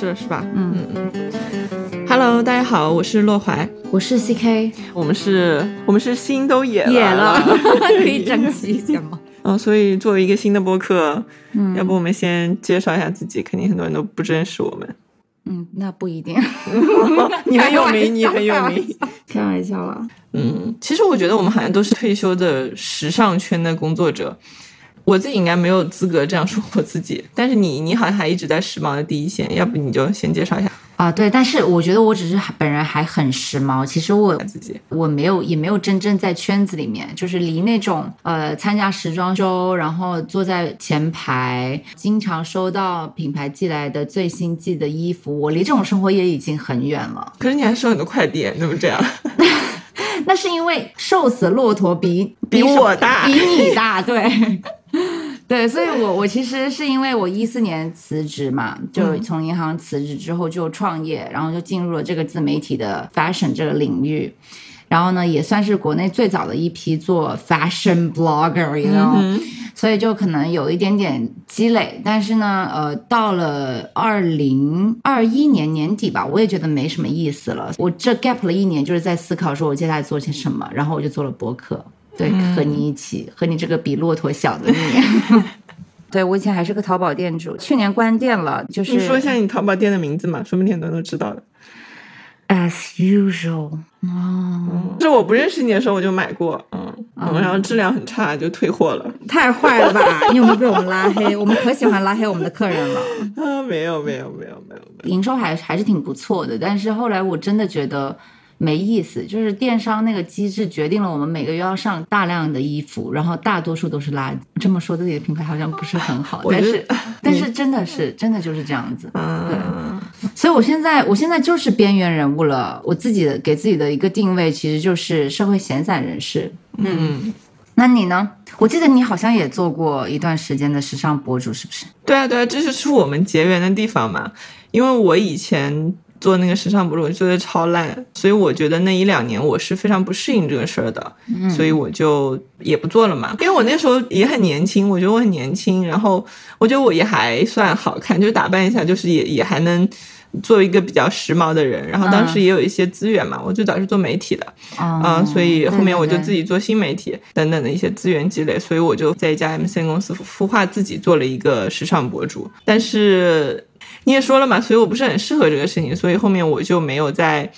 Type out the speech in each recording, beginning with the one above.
是是吧？嗯嗯嗯。Hello，大家好，我是洛怀，我是 CK，我们是，我们是心都野野了，可以整齐一点吗？嗯，所以作为一个新的播客，嗯，要不我们先介绍一下自己，肯定很多人都不认识我们。嗯，那不一定。你很有名，你很有名，开玩笑啦。嗯，其实我觉得我们好像都是退休的时尚圈的工作者。我自己应该没有资格这样说我自己，但是你你好像还一直在时髦的第一线，要不你就先介绍一下啊？对，但是我觉得我只是本人还很时髦，其实我自己我没有也没有真正在圈子里面，就是离那种呃参加时装周，然后坐在前排，经常收到品牌寄来的最新季的衣服，我离这种生活也已经很远了。可是你还收很多快递，怎么这样？那是因为瘦死骆驼比比我大，比你大，对。对，所以，我我其实是因为我一四年辞职嘛，就从银行辞职之后就创业，然后就进入了这个自媒体的 fashion 这个领域，然后呢，也算是国内最早的一批做 fashion blogger，you know，所以就可能有一点点积累，但是呢，呃，到了二零二一年年底吧，我也觉得没什么意思了，我这 gap 了一年，就是在思考说我接下来做些什么，然后我就做了博客。对，和你一起，和你这个比骆驼小的你。对我以前还是个淘宝店主，去年关店了。就是你说一下你淘宝店的名字嘛，说不定很多人都知道的。As usual，哦，是我不认识你的时候我就买过，嗯，然后质量很差就退货了。太坏了吧？你有没有被我们拉黑？我们可喜欢拉黑我们的客人了。啊，没有没有没有没有，营收还还是挺不错的，但是后来我真的觉得。没意思，就是电商那个机制决定了我们每个月要上大量的衣服，然后大多数都是垃圾。这么说自己的品牌好像不是很好，但是但是真的是真的就是这样子。对，所以我现在我现在就是边缘人物了。我自己的给自己的一个定位其实就是社会闲散人士。嗯，那你呢？我记得你好像也做过一段时间的时尚博主，是不是？对啊，对啊，这就是我们结缘的地方嘛。因为我以前。做那个时尚博主做的超烂，所以我觉得那一两年我是非常不适应这个事儿的，所以我就也不做了嘛。因为我那时候也很年轻，我觉得我很年轻，然后我觉得我也还算好看，就打扮一下，就是也也还能做一个比较时髦的人。然后当时也有一些资源嘛，我最早是做媒体的，啊，所以后面我就自己做新媒体等等的一些资源积累，所以我就在一家 M C 公司孵化自己做了一个时尚博主，但是。你也说了嘛，所以我不是很适合这个事情，所以后面我就没有再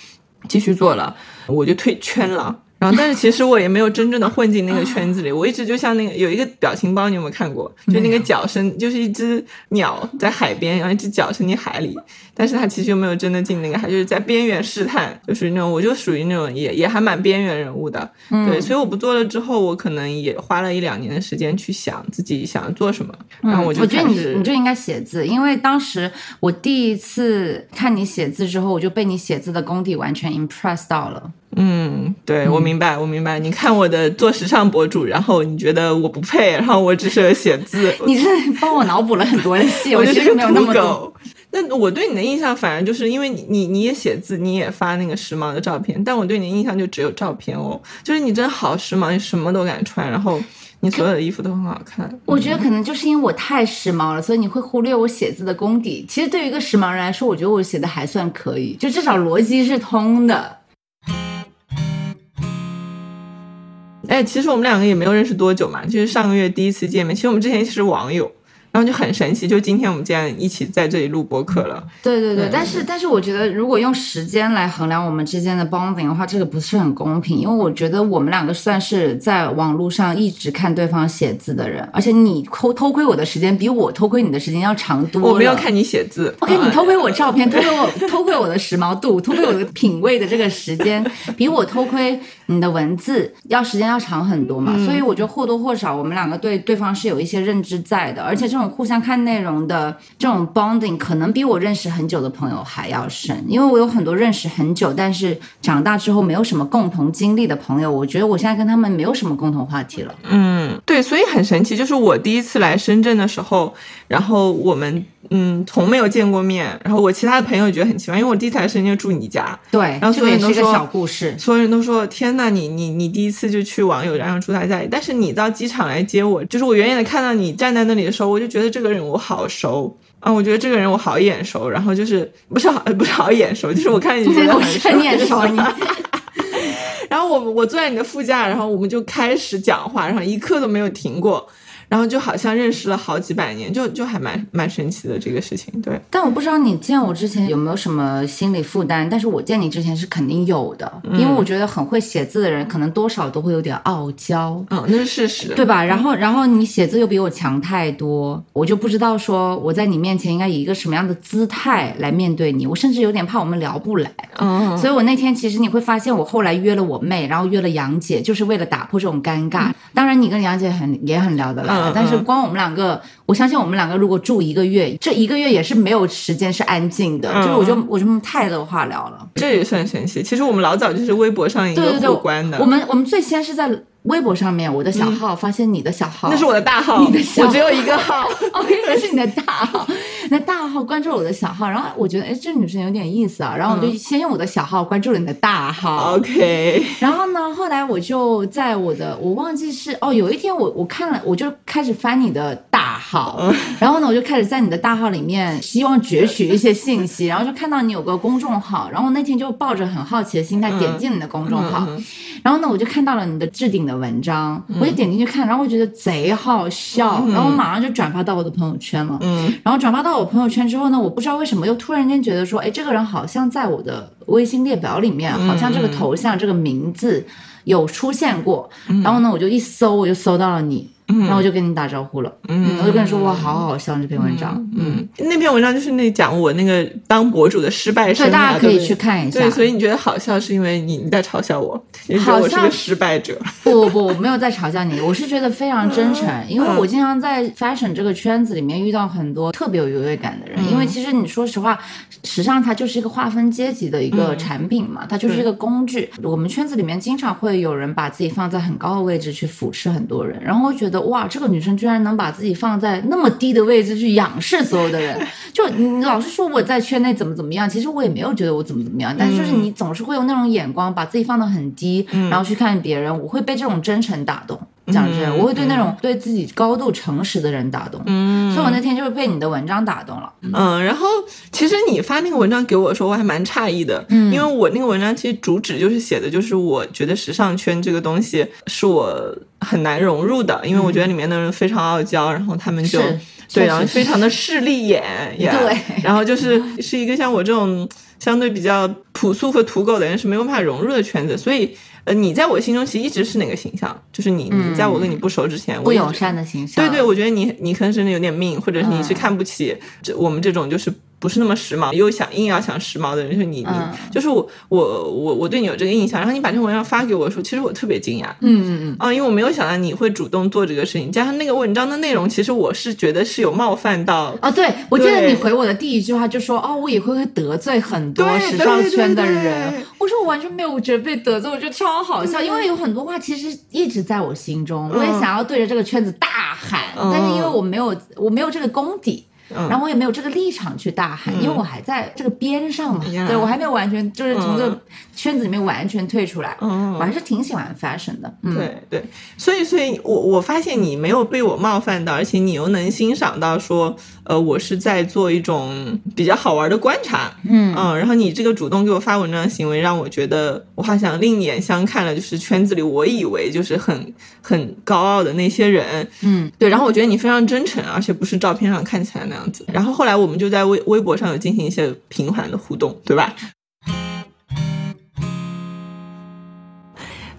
继续做了，我就退圈了。然后，但是其实我也没有真正的混进那个圈子里，我一直就像那个有一个表情包，你有没有看过？就那个脚伸，就是一只鸟在海边，然后一只脚伸进海里，但是它其实又没有真的进那个海，就是在边缘试探，就是那种我就属于那种也也还蛮边缘人物的，对，所以我不做了之后，我可能也花了一两年的时间去想自己想做什么，然后我就我觉得你你就应该写字，因为当时我第一次看你写字之后，我就被你写字的功底完全 impress 到了。嗯，对，我明白，我明白。你看我的做时尚博主，然后你觉得我不配，然后我只适合写字。你这帮我脑补了很多的戏，我其实没有那么多。那我对你的印象，反而就是因为你，你你也写字，你也发那个时髦的照片，但我对你的印象就只有照片哦。就是你真的好时髦，你什么都敢穿，然后你所有的衣服都很好看。我觉得可能就是因为我太时髦了，所以你会忽略我写字的功底。其实对于一个时髦人来说，我觉得我写的还算可以，就至少逻辑是通的。哎，其实我们两个也没有认识多久嘛，就是上个月第一次见面。其实我们之前是网友。然后就很神奇，就今天我们竟然一起在这里录播客了。对对对，但是但是我觉得，如果用时间来衡量我们之间的 bonding 的话，这个不是很公平。因为我觉得我们两个算是在网络上一直看对方写字的人，而且你偷偷窥我的时间比我偷窥你的时间要长多了。我没有看你写字。OK，你偷窥我照片，偷窥我 偷窥我的时髦度，偷窥我的品味的这个时间，比我偷窥你的文字要时间要长很多嘛。所以我觉得或多或少，我们两个对对方是有一些认知在的，而且这种。互相看内容的这种 bonding 可能比我认识很久的朋友还要深，因为我有很多认识很久，但是长大之后没有什么共同经历的朋友，我觉得我现在跟他们没有什么共同话题了。嗯，对，所以很神奇，就是我第一次来深圳的时候，然后我们。嗯，从没有见过面，然后我其他的朋友觉得很奇怪，因为我第一次来深圳就住你家，对，然后所有人都说小故事，所有人都说天呐，你你你第一次就去网友然后住他家里，但是你到机场来接我，就是我远远的看到你站在那里的时候，我就觉得这个人我好熟啊，我觉得这个人我好眼熟，然后就是不是好不是好眼熟，就是我看你觉得 很眼熟你。然后我我坐在你的副驾，然后我们就开始讲话，然后一刻都没有停过。然后就好像认识了好几百年，就就还蛮蛮神奇的这个事情，对。但我不知道你见我之前有没有什么心理负担，但是我见你之前是肯定有的，因为我觉得很会写字的人可能多少都会有点傲娇，嗯，那是事实，对吧？然后然后你写字又比我强太多，我就不知道说我在你面前应该以一个什么样的姿态来面对你，我甚至有点怕我们聊不来，嗯，所以我那天其实你会发现我后来约了我妹，然后约了杨姐，就是为了打破这种尴尬。当然你跟杨姐很也很聊得来。但是光我们两个，我相信我们两个如果住一个月，这一个月也是没有时间是安静的，就是我就我就太多话聊了，这也算神奇。其实我们老早就是微博上一个互关的，我们我们最先是在。微博上面，我的小号发现你的小号，那是我的大号，你的小我只有一个号，OK，那是你的大号，那大号关注了我的小号，然后我觉得哎，这女生有点意思啊，然后我就先用我的小号关注了你的大号，OK，然后呢，后来我就在我的，我忘记是哦，有一天我我看了，我就开始翻你的大号，然后呢，我就开始在你的大号里面希望攫取一些信息，然后就看到你有个公众号，然后那天就抱着很好奇的心态点进你的公众号，然后呢，我就看到了你的置顶的。文章，我就点进去看，然后我觉得贼好笑，然后我马上就转发到我的朋友圈了。嗯，然后转发到我朋友圈之后呢，我不知道为什么又突然间觉得说，哎，这个人好像在我的微信列表里面，好像这个头像、这个名字有出现过。然后呢，我就一搜，我就搜到了你。然后我就跟你打招呼了，嗯，我就跟你说哇，好好笑这篇文章，嗯，那篇文章就是那讲我那个当博主的失败生涯，大家可以去看一下。对，所以你觉得好笑是因为你你在嘲笑我，好像失败者。不不不，我没有在嘲笑你，我是觉得非常真诚，因为我经常在 fashion 这个圈子里面遇到很多特别有优越感的人，因为其实你说实话，时尚它就是一个划分阶级的一个产品嘛，它就是一个工具。我们圈子里面经常会有人把自己放在很高的位置去俯视很多人，然后我觉得。哇，这个女生居然能把自己放在那么低的位置去仰视所有的人，就你老是说我在圈内怎么怎么样，其实我也没有觉得我怎么怎么样，但是就是你总是会用那种眼光把自己放得很低，然后去看别人，我会被这种真诚打动。讲真，我会对那种对自己高度诚实的人打动，嗯。所以我那天就是被你的文章打动了。嗯，然后其实你发那个文章给我的时候，我还蛮诧异的，嗯。因为我那个文章其实主旨就是写的，就是我觉得时尚圈这个东西是我很难融入的，因为我觉得里面的人非常傲娇，然后他们就对，然后非常的势利眼，对，然后就是是一个像我这种相对比较朴素和土狗的人是没有办法融入的圈子，所以。呃，你在我心中其实一直是那个形象，就是你，你在我跟你不熟之前，不友善的形象。对对，我觉得你，你可能是有点命，或者是你是看不起这我们这种就是。不是那么时髦，又想硬要想时髦的人，就是你，你就是我，我，我，我对你有这个印象。然后你把这篇文章发给我的时候，其实我特别惊讶，嗯嗯嗯，啊，因为我没有想到你会主动做这个事情，加上那个文章的内容，其实我是觉得是有冒犯到。啊，对，我记得你回我的第一句话就说，哦，我以后会得罪很多时尚圈的人。我说我完全没有觉得被得罪，我觉得超好笑，因为有很多话其实一直在我心中，我也想要对着这个圈子大喊，但是因为我没有，我没有这个功底。然后我也没有这个立场去大喊，因为我还在这个边上嘛，对我还没有完全就是从这个圈子里面完全退出来。我还是挺喜欢 fashion 的。对对，所以所以，我我发现你没有被我冒犯到，而且你又能欣赏到说，呃，我是在做一种比较好玩的观察。嗯嗯，然后你这个主动给我发文章的行为，让我觉得我好像另眼相看了，就是圈子里我以为就是很很高傲的那些人。嗯，对，然后我觉得你非常真诚，而且不是照片上看起来那样子。然后后来我们就在微微博上有进行一些频繁的互动，对吧？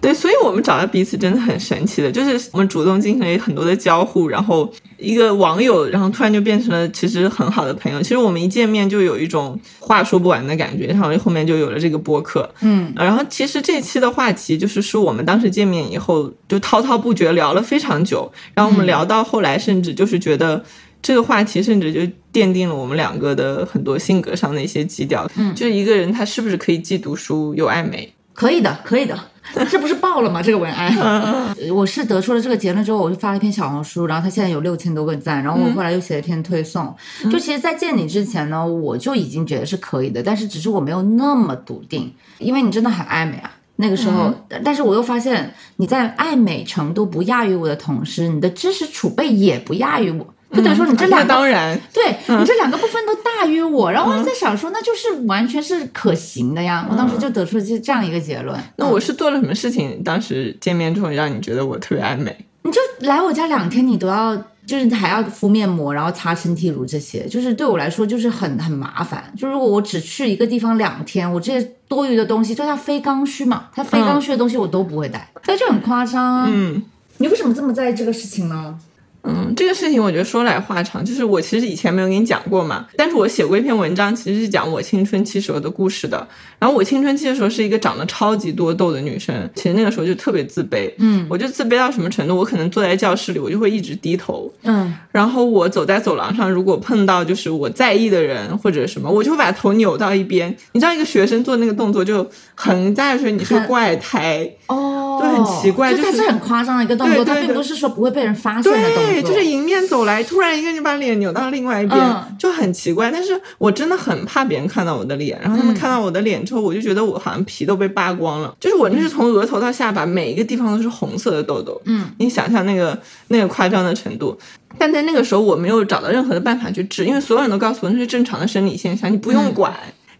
对，所以我们找到彼此真的很神奇的，就是我们主动进行了很多的交互，然后一个网友，然后突然就变成了其实很好的朋友。其实我们一见面就有一种话说不完的感觉，然后后面就有了这个播客。嗯，然后其实这期的话题就是是我们当时见面以后就滔滔不绝聊了非常久，然后我们聊到后来甚至就是觉得。这个话题甚至就奠定了我们两个的很多性格上的一些基调。嗯，就是一个人他是不是可以既读书又爱美？可以的，可以的。这不是爆了吗？这个文案，我是得出了这个结论之后，我就发了一篇小红书，然后他现在有六千多个赞，然后我后来又写了一篇推送。就其实，在见你之前呢，我就已经觉得是可以的，但是只是我没有那么笃定，因为你真的很爱美啊。那个时候，但是我又发现你在爱美程度不亚于我的同时，你的知识储备也不亚于我。就等于说你这两个，当然，对你这两个部分都大于我，然后我就在想说，那就是完全是可行的呀。我当时就得出这这样一个结论。那我是做了什么事情？当时见面之后让你觉得我特别爱美？你就来我家两天，你都要就是还要敷面膜，然后擦身体乳这些，就是对我来说就是很很麻烦。就如果我只去一个地方两天，我这些多余的东西，就它非刚需嘛，它非刚需的东西我都不会带，所以就很夸张啊。嗯。你为什么这么在意这个事情呢？嗯，这个事情我觉得说来话长，就是我其实以前没有跟你讲过嘛，但是我写过一篇文章，其实是讲我青春期时候的故事的。然后我青春期的时候是一个长得超级多痘的女生，其实那个时候就特别自卑，嗯我就自卑到什么程度？我可能坐在教室里，我就会一直低头，嗯，然后我走在走廊上，如果碰到就是我在意的人或者什么，我就会把头扭到一边。你知道，一个学生做那个动作就很在说你是怪胎，哦，对很奇怪就是就它是很夸张的一个动作，它并不是说不会被人发现的动对，作，就是迎面走来，突然一个人就把脸扭到另外一边，嗯就很奇怪。但是我真的很怕别人看到我的脸，然后他们嗯看到我的脸之后，我就觉得我好像皮都被扒光了，就是我那是从额头到下巴每一个地方都是红色的痘痘，嗯，你想象那个那个夸张的程度。但在那个时候，我没有找到任何的办法去治，因为所有人都告诉我那是正常的生理现象，你不用管。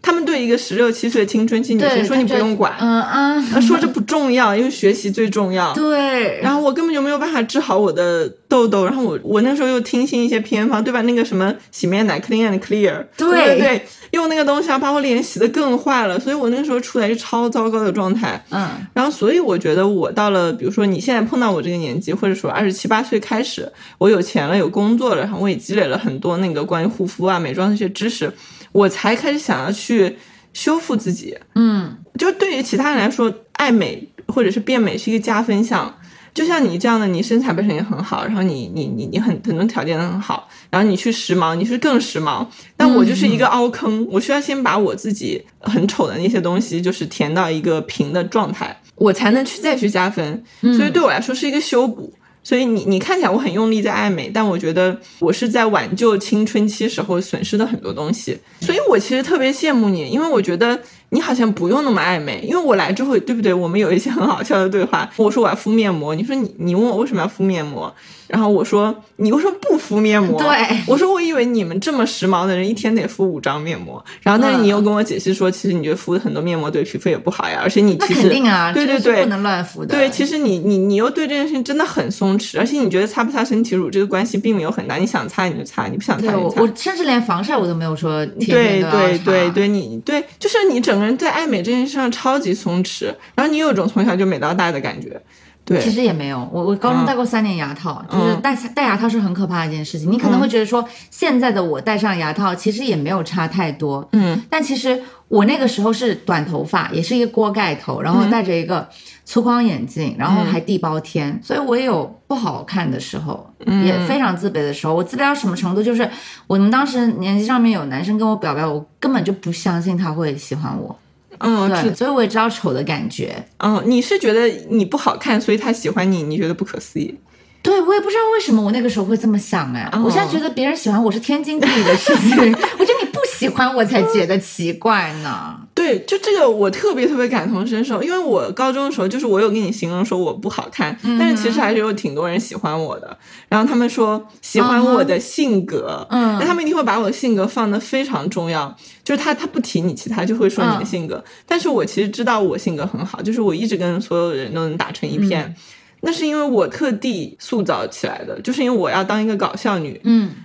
他们对一个十六七岁的青春期女对，生说你不用管，嗯啊，说这不重要，因为学习最重要。对，然后我根本就没有办法治好我的痘痘，然后我我那时候又听信一些偏方，对吧？那个什么洗面奶 Clean and Clear，对对对，用那个东西要把我脸洗得更坏了，所以我那个时候处在一超糟糕的状态。嗯然后，所以我觉得我到了，比如说你现在碰到我这个年纪，或者说二十七八岁开始，我有钱了，有工作了，然后我也积累了很多那个关于护肤啊、美妆的一些知识，我才开始想要去修复自己。嗯就对于其他人来说，爱美或者是变美是一个加分项。就像你这样的，你身材本身也很好，然后你你你你很很多条件都很好，然后你去时髦，你是更时髦。但我就是一个凹坑，我需要先把我自己很丑的那些东西，就是填到一个平的状态，我才能去再去加分。所以对我来说是一个修补。所以你你看起来我很用力在爱美，但我觉得我是在挽救青春期时候损失的很多东西。所以我其实特别羡慕你，因为我觉得你好像不用那么暧昧。因为我来之后，对不对？我们有一些很好笑的对话。我说我要敷面膜，你说你你问我为什么要敷面膜，然后我说你为什么不敷面膜？对我说我以为你们这么时髦的人一天得敷五张面膜，然后但是你又跟我解释说，其实你觉得敷很多面膜对皮肤也不好呀，而且你那其实肯定啊，对对对不能乱敷的。对，其实你你你又对这件事情真的很松弛，而且你觉得擦不擦身体乳这个关系并没有很大，你想擦你就擦，你不想擦。我我甚至连防晒我都没有说天对天都要对擦对对，你对，就是你整个人在爱美这件事上超级松弛，然后你有种从小就美到大的感觉。对，其实也没有，我我高中戴过三年牙套，就是嗯。戴戴牙套是很可怕的一件事情。你可能会觉得说，现在的我戴上牙套其实也没有差太多，嗯，但其实我那个时候是短头发，也是一个锅盖头，然后戴着一个粗框眼镜，然后还地包天，所以我也有不好看的时候，也非常自卑的时候。我自卑到什么程度？就是我们当时年级上面有男生跟我表白，我根本就不相信他会喜欢我，嗯，对，所以我也知道丑的感觉。嗯，你是觉得你不好看，所以他喜欢你，你觉得不可思议。对，我也不知道为什么我那个时候会这么想哎，哦我现在觉得别人喜欢我是天经地义的事情，我觉得你不喜欢我才觉得奇怪呢。对，就这个我特别特别感同身受，因为我高中的时候，就是我有跟你形容说我不好看，但是其实还是有挺多人喜欢我的。然后他们说喜欢我的性格，嗯那他们一定会把我的性格放的非常重要，就是他他不提你其他，就会说你的嗯性格。但是我其实知道我性格很好，就是我一直跟所有人都能打成一片。那是因为我特地塑造起来的，就是因为我要当一个搞笑女，嗯呃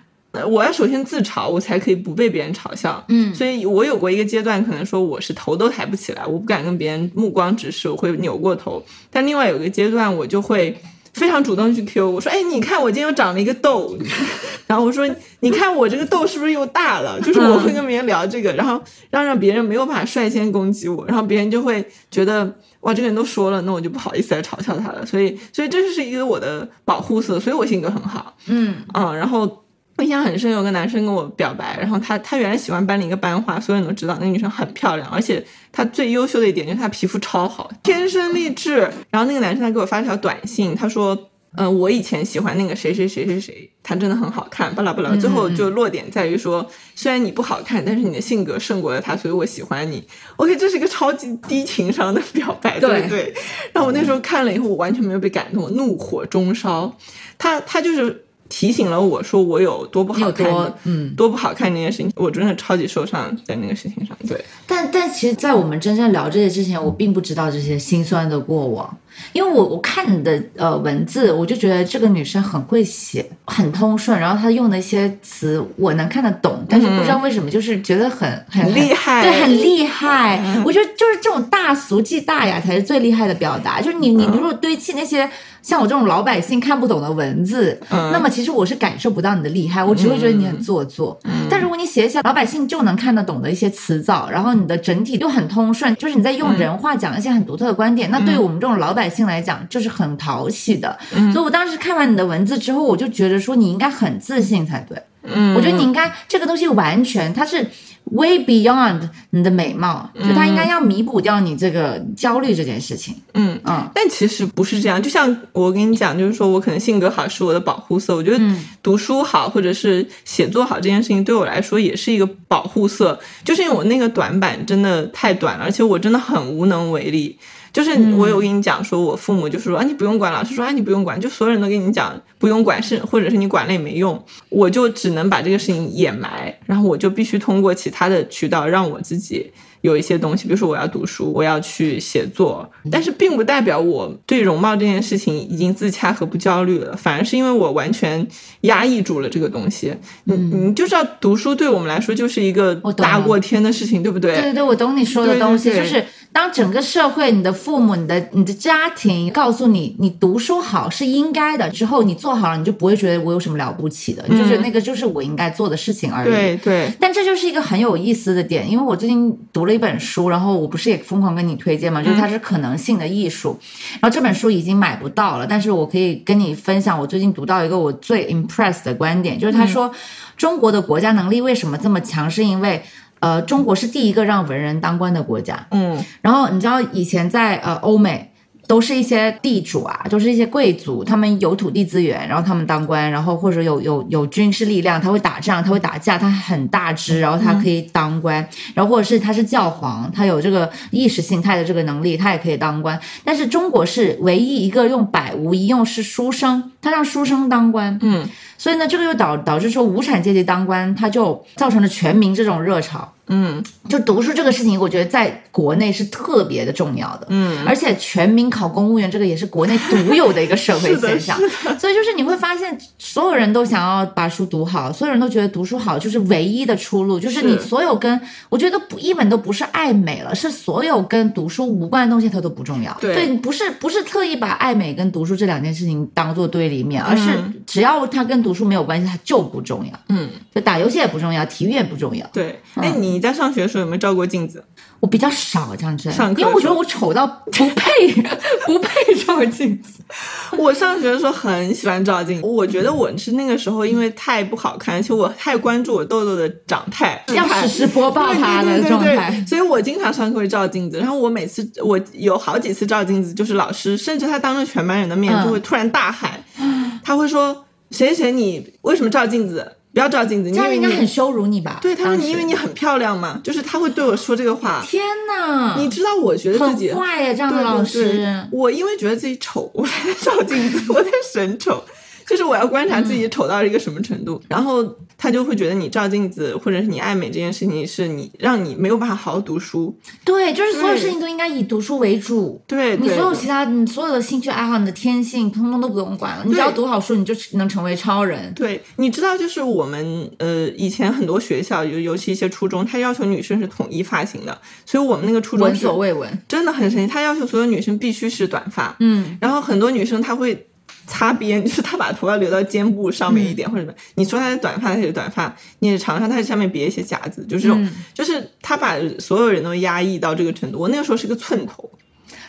我要首先自嘲，我才可以不被别人嘲笑。嗯所以我有过一个阶段，可能说我是头都抬不起来，我不敢跟别人目光直视，我会扭过头。但另外有一个阶段，我就会非常主动去 Q 我说：“哎，你看我今天又长了一个痘。”然后我说：“你看我这个痘是不是又大了？”就是我会跟别人聊这个，然后让让别人没有办法率先攻击我，然后别人就会觉得哇，这个人都说了，那我就不好意思来嘲笑他了。所以，所以这是一个我的保护色，所以我性格很好。嗯嗯，然后我印象很深，有个男生跟我表白，然后他他原来喜欢班里一个班花，所有人都知道那个女生很漂亮，而且她最优秀的一点就是她皮肤超好，天生丽质。然后那个男生他给我发了条短信，他说。嗯，我以前喜欢那个谁谁谁谁谁，他真的很好看，巴拉巴拉。最后就落点在于说，虽然你不好看，但是你的性格胜过了他，所以我喜欢你。OK，这是一个超级低情商的表白，对对不对？然后我那时候看了以后，我完全没有被感动，我怒火中烧。他他就是提醒了我说我有多不好看，多嗯。多不好看那件事情，我真的超级受伤在那个事情上。对，但但其实，在我们真正聊这些之前，我并不知道这些心酸的过往，因为我我看你的呃文字，我就觉得这个女生很会写，很通顺，然后她用的一些词我能看得懂，但是不知道为什么就是觉得很很很厉害对，很厉害。我觉得就是这种大俗即大雅才是最厉害的表达，就是你你如果堆砌那些。像我这种老百姓看不懂的文字，那么其实我是感受不到你的厉害，我只会觉得你很做作。但如果你写一些老百姓就能看得懂的一些词藻，然后你的整体又很通顺，就是你在用人话讲一些很独特的观点，那对于我们这种老百姓来讲，就是很讨喜的。所以我当时看完你的文字之后，我就觉得说你应该很自信才对。嗯，我觉得你应该这个东西完全它是 way beyond 你的美貌，就它应该要弥补掉你这个焦虑这件事情。嗯嗯，但其实不是这样，就像我跟你讲，就是说我可能性格好是我的保护色，我觉得嗯读书好或者是写作好这件事情对我来说也是一个保护色，就是因为我那个短板真的太短了，而且我真的很无能为力。就是我有跟你讲说，我父母就是说啊你不用管，老师说啊你不用管，就所有人都跟你讲不用管，是或者是你管了也没用，我就只能把这个事情掩埋，然后我就必须通过其他的渠道让我自己。有一些东西，比如说我要读书，我要去写作，但是并不代表我对容貌这件事情已经自洽和不焦虑了，反而是因为我完全压抑住了这个东西。你你就知道，读书对我们来说就是一个大过天的事情，对不对？对对对，我懂你说的东西，对就是当整个社会、你的父母、你的你的家庭告诉你，你读书好是应该的，之后你做好了，你就不会觉得我有什么了不起的，你就觉得那个就是我应该做的事情而已。对对但这就是一个很有意思的点，因为我最近读了一本书，然后我不是也疯狂跟你推荐嘛，就是它是可能性的艺术，然后这本书已经买不到了，但是我可以跟你分享我最近读到一个我最 impressed 的观点，就是他说、中国的国家能力为什么这么强，是因为。呃，中国是第一个让文人当官的国家。嗯然后你知道以前在呃欧美。都是一些地主啊，都是一些贵族，他们有土地资源，然后他们当官，然后或者有有有军事力量，他会打仗，他会打架，他很大只，然后他可以当官，然后或者是他是教皇，他有这个意识形态的这个能力，他也可以当官。但是中国是唯一一个用百无一用是书生，他让书生当官，嗯所以呢，这个又导导致说无产阶级当官，他就造成了全民这种热潮。嗯就读书这个事情，我觉得在国内是特别的重要的，嗯，而且全民考公务员这个也是国内独有的一个社会现象，所以就是你会发现，所有人都想要把书读好，所有人都觉得读书好就是唯一的出路，就是你所有跟我觉得不一本都不是爱美了，是所有跟读书无关的东西它都不重要，对。不是不是特意把爱美跟读书这两件事情当做对立面，而是嗯。只要它跟读书没有关系，它就不重要，嗯，就打游戏也不重要，体育也不重要。对。哎，你在上学的时候有没有照过镜子？我比较少这样子，上课因为我觉得我丑到不配 不配照镜子。我上学的时候很喜欢照镜子，我觉得我是那个时候因为太不好看，而且我太关注我痘痘的长态，要实时播报它的状态所以我经常上课会照镜子。然后我每次我有好几次照镜子，就是老师甚至他当着全班人的面嗯就会突然大喊，他会说谁谁谁你为什么照镜子？不要照镜子，你这样以为你应该很羞辱你吧？对，他说你因为你很漂亮嘛，就是他会对我说这个话。天哪，你知道，我觉得自己很坏呀，这样的老师。对我因为觉得自己丑，我才在照镜子，我在审丑，就是我要观察自己丑到一个什么程度，然后他就会觉得你照镜子或者是你爱美这件事情是你让你没有办法好好读书。对，就是所有事情都应该以读书为主。对，你所有其他，你所有的兴趣爱好，你的天性，通通都不用管了。你只要读好书，你就能成为超人。对，你知道，就是我们呃以前很多学校，尤尤其一些初中，他要求女生是统一发型的，所以我们那个初中闻所未闻。真的很神奇，他要求所有女生必须是短发，嗯，然后很多女生她会擦边，就是他把头发留到肩部上面一点，或者什么。你说他是短发，他是短发；你是长发，他是下面别一些夹子，就是这种，嗯就是他把所有人都压抑到这个程度。我那个时候是个寸头，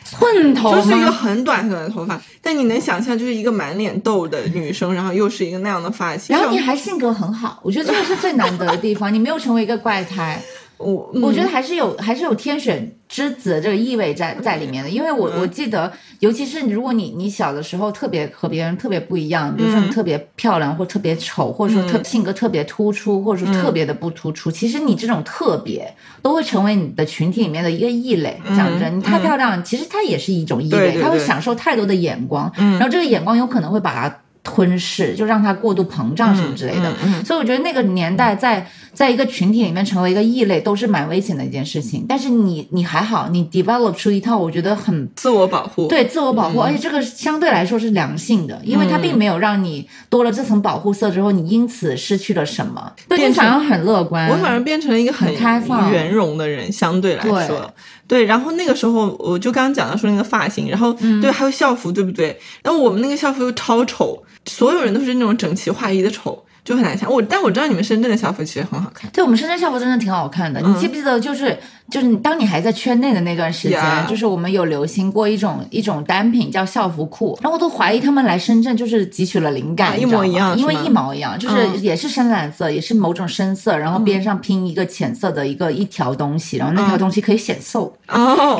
寸头就是一个？很短很短的头发，但你能想象，就是一个满脸痘的女生，然后又是一个那样的发型。然后你还性格很好，我觉得这个是最难得的地方。你没有成为一个怪胎，我，我觉得还是有还是有天选之子的这个意味在在里面的。因为我我记得，尤其是如果你你小的时候特别和别人特别不一样，比如说你特别漂亮或特别丑，或者说特性格特别突出，或者说特别的不突出，其实你这种特别都会成为你的群体里面的一个异类。讲真，你太漂亮，其实它也是一种异类，他会享受太多的眼光，然后这个眼光有可能会把它。吞噬，就让它过度膨胀什么之类的。所以我觉得那个年代在在一个群体里面成为一个异类都是蛮危险的一件事情。但是你你还好，你 develop 出一套我觉得很自我保护，对自我保护，而且这个相对来说是良性的，因为它并没有让你多了这层保护色之后，你因此失去了什么。对你，反而很乐观，我反而变成了一个很开放、圆融的人，相对来说。对，然后那个时候我就刚刚讲到说那个发型，然后对，还有校服，对不对？然后我们那个校服又超丑，所有人都是那种整齐划一的丑。就很难看，我但我知道你们深圳的校服其实很好看。对，我们深圳校服真的挺好看的。你记不记得，就是就是当你还在圈内的那段时间，就是我们有流行过一种一种单品叫校服裤，然后我都怀疑他们来深圳就是汲取了灵感，一模一样，因为一毛一样，就是也是深蓝色，也是某种深色，然后边上拼一个浅色的一个一条东西，然后那条东西可以显瘦，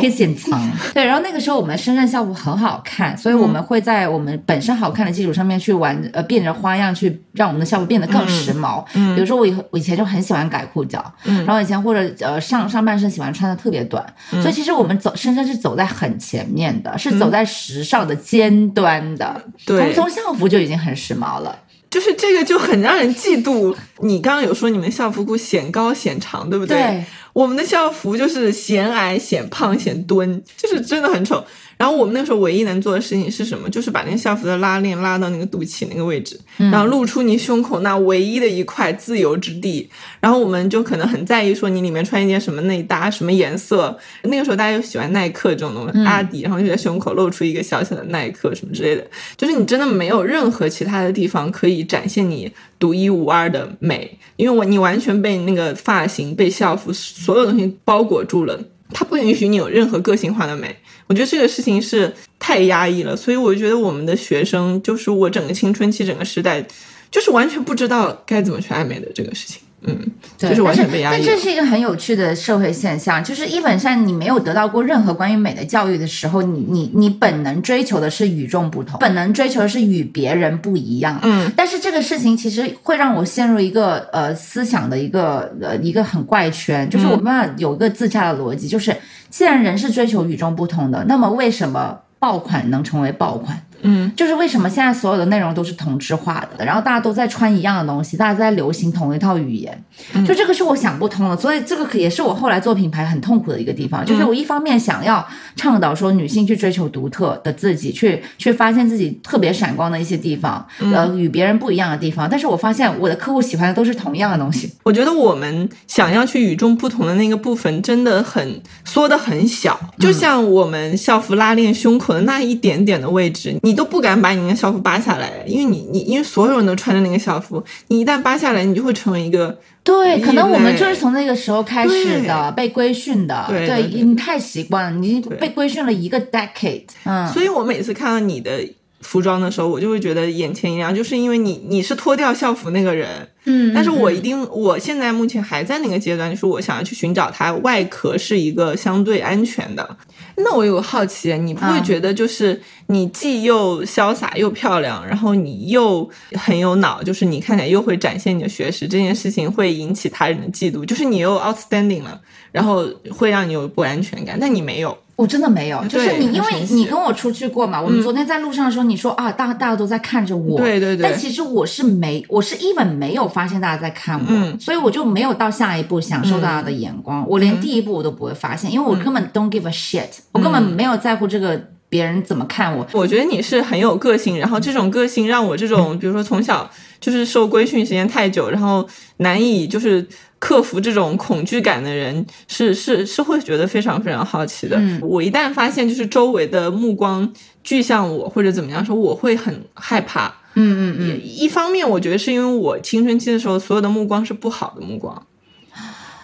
可以显长。对，然后那个时候我们深圳校服很好看，所以我们会在我们本身好看的基础上面去玩呃变着花样去让我们的校服。变得更时髦，比如说我以我以前就很喜欢改裤脚，然后以前或者呃上上半身喜欢穿的特别短，所以其实我们走深深是走在很前面的，是走在时尚的尖端的。对，从校服就已经很时髦了，就是这个就很让人嫉妒。你刚刚有说你们校服裤显高显长，对不对？我们的校服就是显矮显胖显蹲，就是真的很丑。然后我们那时候唯一能做的事情是什么？就是把那个校服的拉链拉到那个肚脐那个位置，然后露出你胸口那唯一的一块自由之地。然后我们就可能很在意说你里面穿一件什么内搭，什么颜色。那个时候大家就喜欢耐克这种东西，阿迪，然后就在胸口露出一个小小的耐克什么之类的。就是你真的没有任何其他的地方可以展现你独一无二的美，因为我你完全被那个发型、被校服所有东西包裹住了，他不允许你有任何个性化的美。我觉得这个事情是太压抑了，所以我觉得我们的学生就是我整个青春期整个时代，就是完全不知道该怎么去爱美的这个事情。嗯，就是完全被压抑。但这是一个很有趣的社会现象，就是基本上你没有得到过任何关于美的教育的时候，你你你本能追求的是与众不同，本能追求的是与别人不一样。嗯，但是这个事情其实会让我陷入一个呃思想的一个呃一个很怪圈，就是我们有一个自洽的逻辑，就是既然人是追求与众不同的，那么为什么爆款能成为爆款？嗯，就是为什么现在所有的内容都是同质化的，然后大家都在穿一样的东西，大家在流行同一套语言，就这个是我想不通的。所以这个也是我后来做品牌很痛苦的一个地方，就是我一方面想要倡导说女性去追求独特的自己，去去发现自己特别闪光的一些地方，呃，与别人不一样的地方。但是我发现我的客户喜欢的都是同样的东西。我觉得我们想要去与众不同的那个部分真的很缩得很小，就像我们校服拉链胸口的那一点点的位置，你。你都不敢把你那个校服扒下来，因为你你因为所有人都穿着那个校服，你一旦扒下来，你就会成为一个对，可能我们就是从那个时候开始的被规训的，对，你太习惯了，你被规训了一个 decade，嗯，所以我每次看到你的服装的时候，我就会觉得眼前一亮，就是因为你你是脱掉校服那个人，嗯，但是我一定我现在目前还在那个阶段，就是我想要去寻找它外壳是一个相对安全的。那我有个好奇，你不会觉得就是你既又潇洒又漂亮，然后你又很有脑，就是你看起来又会展现你的学识，这件事情会引起他人的嫉妒，就是你又 outstanding 了，然后会让你有不安全感，但你没有。我真的没有，就是你，因为你跟我出去过嘛。我们昨天在路上的时候，你说啊，大大家都在看着我，对对对。但其实我是没，我是 even 没有发现大家在看我，所以我就没有到下一步享受大家的眼光。我连第一步我都不会发现，因为我根本 don't give a shit，我根本没有在乎这个别人怎么看我。我觉得你是很有个性，然后这种个性让我这种，比如说从小就是受规训时间太久，然后难以就是。克服这种恐惧感的人是是是会觉得非常非常好奇的。我一旦发现就是周围的目光聚向我或者怎么样说，我会很害怕。嗯嗯嗯。一方面，我觉得是因为我青春期的时候所有的目光是不好的目光。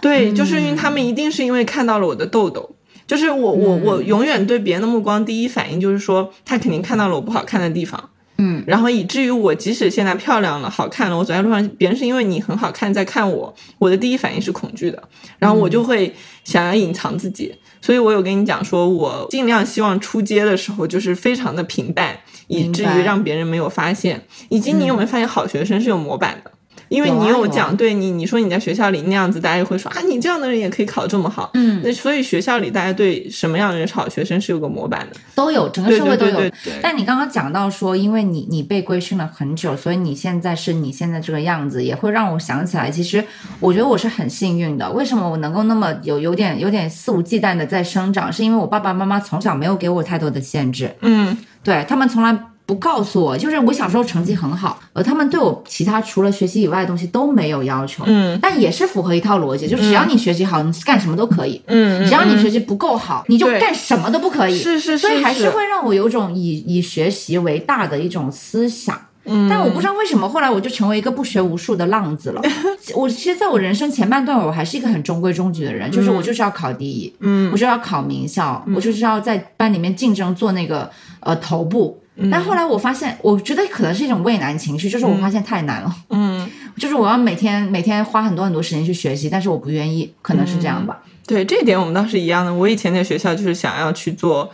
对，就是因为他们一定是因为看到了我的痘痘。就是我我我永远对别人的目光第一反应就是说，他肯定看到了我不好看的地方。嗯，然后以至于我即使现在漂亮了、好看了，我走在路上，别人是因为你很好看在看我，我的第一反应是恐惧的，然后我就会想要隐藏自己。所以我有跟你讲说，我尽量希望出街的时候就是非常的平淡，以至于让别人没有发现。以及你有没有发现，好学生是有模板的。因为你有啊有啊讲，对你你说你在学校里那样子，大家就会说啊，你这样的人也可以考这么好。嗯，那所以学校里大家对什么样的人是好学生是有个模板的。都有，整个社会都有。对对对对。但你刚刚讲到说，因为你你被规训了很久，所以你现在是你现在这个样子，也会让我想起来，其实我觉得我是很幸运的。为什么我能够那么有有点有点肆无忌惮的在生长？是因为我爸爸妈妈从小没有给我太多的限制，嗯对他们从来不告诉我，就是我小时候成绩很好，呃他们对我其他除了学习以外的东西都没有要求，嗯但也是符合一套逻辑，就只要你学习好，你干什么都可以。嗯，只要你嗯学习不够好，你就干什么都不可以。是是是，所以还是会让我有种以以学习为大的一种思想。嗯，但我不知道为什么后来我就成为一个不学无术的浪子了。我其实在我人生前半段，我还是一个很中规中矩的人，就是我就是要考第一，嗯我就要考名校，我就是要在班里面竞争做那个呃头部。嗯但后来我发现，我觉得可能是一种畏难情绪，就是我发现太难了，嗯，就是我要每天每天花很多很多时间去学习，但是我不愿意，可能是这样吧。对这一点我们倒是一样的。我以前在学校就是想要去做，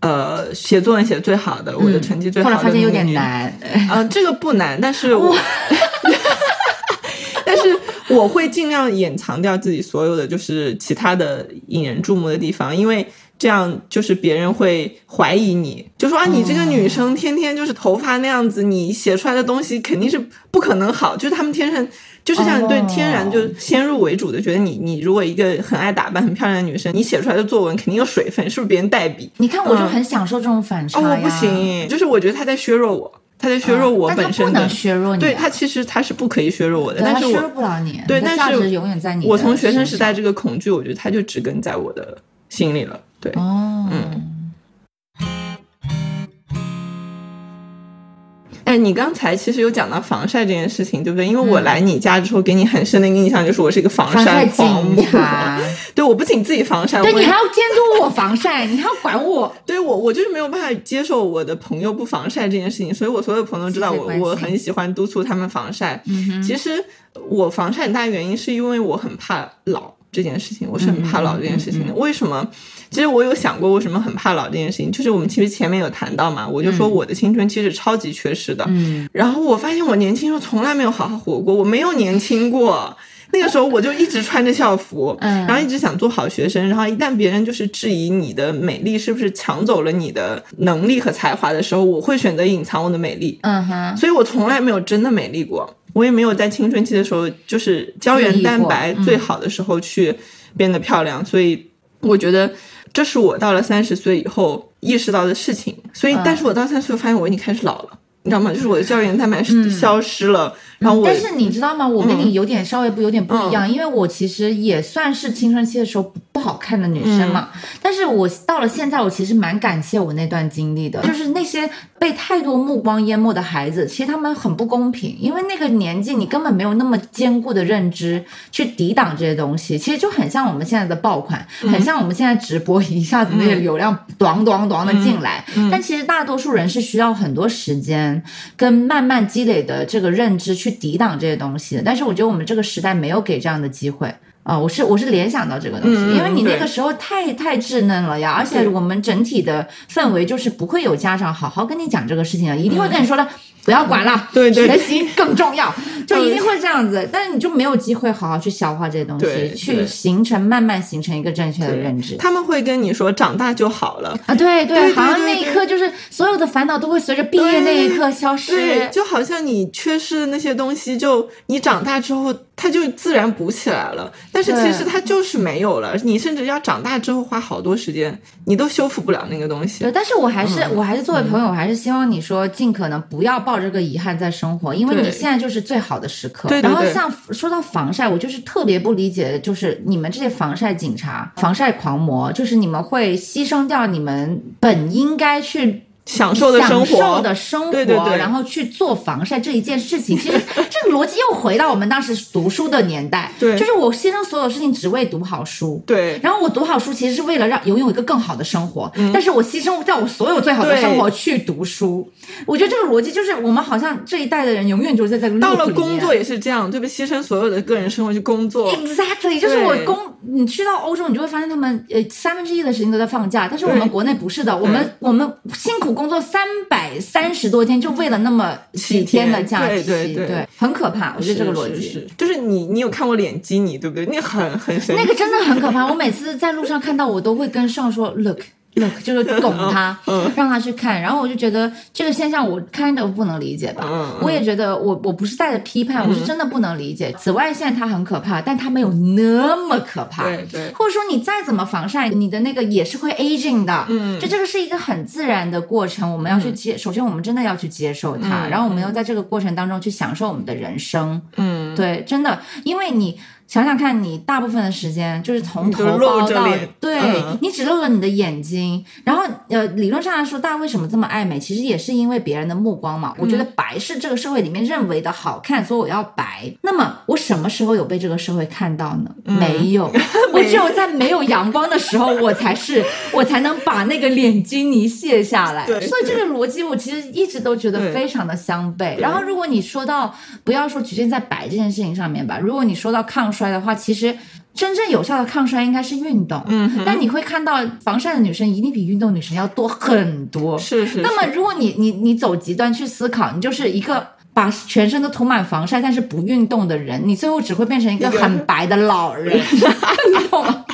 呃，写作文写的最好的，我的成绩最好的。嗯后来发现有点。难，呃、这个不难，但是我 但是我会尽量掩藏掉自己所有的就是其他的引人注目的地方，因为这样就是别人会怀疑你，就说啊，你这个女生天天就是头发那样子，你写出来的东西肯定是不可能好，就是他们天生。就是像，对哦天然就先入为主的觉得你，你如果一个很爱打扮、很漂亮的女生，你写出来的作文肯定有水分，是不是别人代笔？你看我就很享受这种反差哦，我不行，就是我觉得他在削弱我，他在削弱我本身的。削弱你啊，对他其实他是不可以削弱我的，但是对它削弱我不了你，对，但是永远在你我从学生时代这个恐惧，我觉得他就植根在我的心里了。对，哦，嗯哎，你刚才其实有讲到防晒这件事情，对不对？因为我来你家之后，给你很深的印象就是我是一个防防晒狂魔对，我不仅自己防晒，对你还要监督我防晒，你还要管我，对我，我就是没有办法接受我的朋友不防晒这件事情，所以我所有朋友都知道我我很喜欢督促他们防晒。嗯其实我防晒很大原因是因为我很怕老这件事情，我是很怕老这件事情的。为什么？其实我有想过为什么很怕老这件事情，就是我们其实前面有谈到嘛，我就说我的青春期是超级缺失的，嗯，然后我发现我年轻时候从来没有好好活过，我没有年轻过。那个时候我就一直穿着校服，嗯。然后一直想做好学生，然后一旦别人就是质疑你的美丽是不是抢走了你的能力和才华的时候，我会选择隐藏我的美丽。嗯哼，所以我从来没有真的美丽过，我也没有在青春期的时候就是胶原蛋白最好的时候去变得漂亮，所以我觉得这是我到了三十岁以后意识到的事情。所以，嗯但是我到三十岁发现我已经开始老了。你知道吗？就是我的胶原蛋白是消失了，然后我嗯但是你知道吗？我跟你有点稍微不有点不一样，因为我其实也算是青春期的时候不不好看的女生嘛。但是我到了现在，我其实蛮感谢我那段经历的，就是那些被太多目光淹没的孩子，其实他们很不公平，因为那个年纪你根本没有那么坚固的认知去抵挡这些东西，其实就很像我们现在的爆款，很像我们现在直播一下子那个流量咣咣咣的进来，但其实大多数人是需要很多时间跟慢慢积累的这个认知去抵挡这些东西的。但是我觉得我们这个时代没有给这样的机会。啊、我是我是联想到这个东西，因为你那个时候太太稚嫩了呀，而且我们整体的氛围就是不会有家长好好跟你讲这个事情啊，一定会跟你说的，不要管了，嗯 对对。学习更重要，就一定会这样子，但是你就没有机会好好去消化这些东西，去形成慢慢形成一个正确的认知。他们会跟你说长大就好了，啊，对对好像那一刻就是所有的烦恼都会随着毕业那一刻消失。对，就好像你缺失的那些东西，就你长大之后，它就自然补起来了。但是其实它就是没有了，你甚至要长大之后花好多时间，你都修复不了那个东西对，。但是我还是、嗯我还是作为朋友，我还是希望你说尽可能不要抱这个遗憾在生活，因为你现在就是最好的时刻。对对对然后像说到防晒，我就是特别不理解的，就是你们这些防晒警察、防晒狂魔，就是你们会牺牲掉你们本应该去。享受的生活享受的生活，对对对。然后去做防晒这一件事情，其实 这个逻辑又回到我们当时读书的年代，对。就是我牺牲所有事情只为读好书，对，然后我读好书，其实是为了让拥有一个更好的生活，但是我牺牲在我所有最好的生活去读书。我觉得这个逻辑就是我们好像这一代的人永远就是在这个到了工作也是这样，对不对？牺牲所有的个人生活去工作。Exactly，就是我工，你去到欧洲，你就会发现他们呃三分之一的时间都在放假，但是我们国内不是的，我们我们辛苦工作三百三十多天，就为了那么几天的假期，对对对很可怕。我觉得这个逻辑是就是你你有看过脸基尼对不对？那个很很神奇，那个真的很可怕。我每次在路上看到，我都会跟上说 look。Look 就是拱他，嗯让他去看，然后我就觉得这个现象我 kind of 不能理解吧。我也觉得我我不是带着批判，我是真的不能理解。紫外线它很可怕，但它没有那么可怕。对对或者说你再怎么防晒，你的那个也是会 aging 的。嗯就这个是一个很自然的过程，我们要去接。首先，我们真的要去接受它，嗯然后我们要在这个过程当中去享受我们的人生。嗯，对，真的，因为你想想看，你大部分的时间就是从头包到着对、嗯你只露了你的眼睛，然后呃，理论上来说，大家为什么这么爱美？其实也是因为别人的目光嘛。我觉得嗯白是这个社会里面认为的好看，所以我要白。那么我什么时候有被这个社会看到呢？嗯没有，我只有在没有阳光的时候，我才是我才能把那个脸基尼卸下来。对所以这个逻辑我其实一直都觉得非常的相悖。然后如果你说到不要说局限在白这件事情上面吧，如果你说到抗衰的话，其实。真正有效的抗衰应该是运动，嗯哼，但你会看到防晒的女生一定比运动女生要多很多。是是。那么如果你你你走极端去思考，你就是一个把全身都涂满防晒但是不运动的人，你最后只会变成一个很白的老人，你懂吗？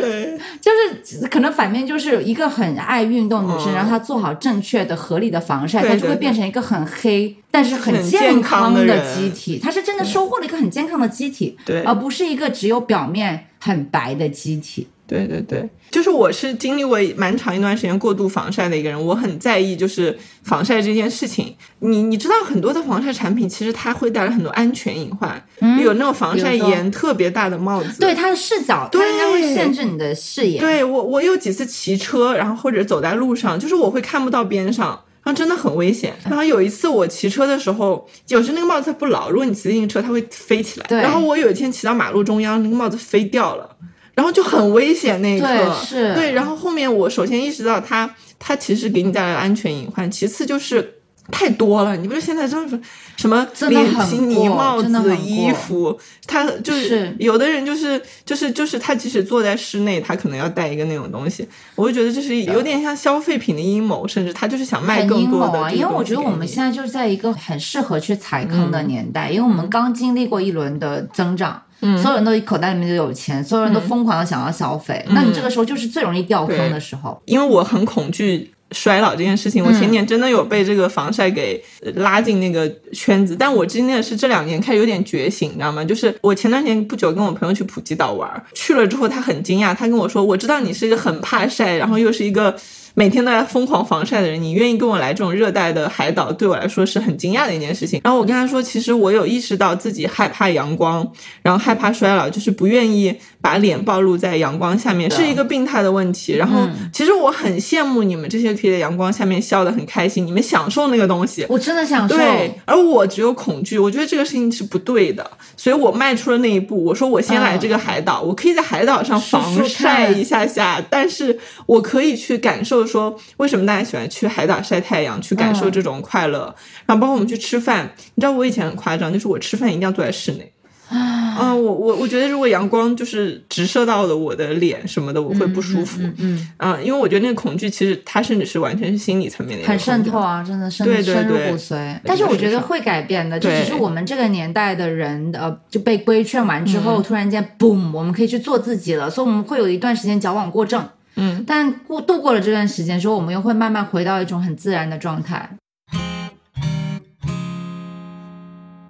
就是对就是可能反面就是一个很爱运动的女生，嗯然后她做好正确的、合理的防晒，对她就会变成一个很黑但是很很健健康的机体。她是真的收获了一个很健康的机体，对而不是一个只有表面很白的机体。对对对，就是我是经历过蛮长一段时间过度防晒的一个人，我很在意就是防晒这件事情。你你知道很多的防晒产品其实它会带来很多安全隐患，有那种防晒比如说颜特别大的帽子，对它的视角，它应该会限制你的视野。对我，我有几次骑车，然后或者走在路上，就是我会看不到边上，然后真的很危险。然后有一次我骑车的时候，有时那个帽子它不牢，如果你骑自行车，它会飞起来。对然后我有一天骑到马路中央，那个帽子飞掉了，然后就很危险那一刻。对是对，然后后面我首先意识到它，它其实给你带来了安全隐患，其次就是。太多了，你不是现在真是什么脸皮、泥帽子、衣服，他就是是有的人就是就是就是他即使坐在室内，他可能要带一个那种东西，我就觉得这是有点像消费品的阴谋，甚至他就是想卖更多的阴谋啊！因为我。觉得我们现在就是在一个很适合去踩坑的年代，因为我们刚经历过一轮的增长，嗯所有人都口袋里面就有钱，所有人都疯狂的想要消费，那你这个时候就是最容易掉坑的时候。因为我很恐惧衰老这件事情，我前年真的有被这个防晒给呃拉进那个圈子，但我真的是这两年开始有点觉醒，你知道吗？就是我前段时间不久跟我朋友去普吉岛玩，去了之后他很惊讶，他跟我说，我知道你是一个很怕晒，然后又是一个。每天都在疯狂防晒的人，你愿意跟我来这种热带的海岛，对我来说是很惊讶的一件事情。然后我跟他说，其实我有意识到自己害怕阳光，然后害怕衰老，就是不愿意把脸暴露在阳光下面，是一个病态的问题。然后其实我很羡慕你们这些可以在阳光下面笑得很开心，你们享受那个东西。我真的享受，对，而我只有恐惧，我觉得这个事情是不对的，所以我迈出了那一步。我说我先来这个海岛，我可以在海岛上防晒一下下，但是我可以去感受说为什么大家喜欢去海岛晒太阳，去感受嗯这种快乐。然后包括我们去吃饭，你知道我以前很夸张，就是我吃饭一定要坐在室内。啊、我我我觉得如果阳光就是直射到了我的脸什么的，我会不舒服。嗯嗯，啊、因为我觉得那个恐惧其实它甚至是完全是心理层面的很渗透啊，真的深对对深入骨髓。但是我觉得会改变的，就只是我们这个年代的人，呃，就被规劝完之后，突然间，boom，我们可以去做自己了，所以我们会有一段时间矫枉过正。嗯，但过度过了这段时间之后，我们又会慢慢回到一种很自然的状态。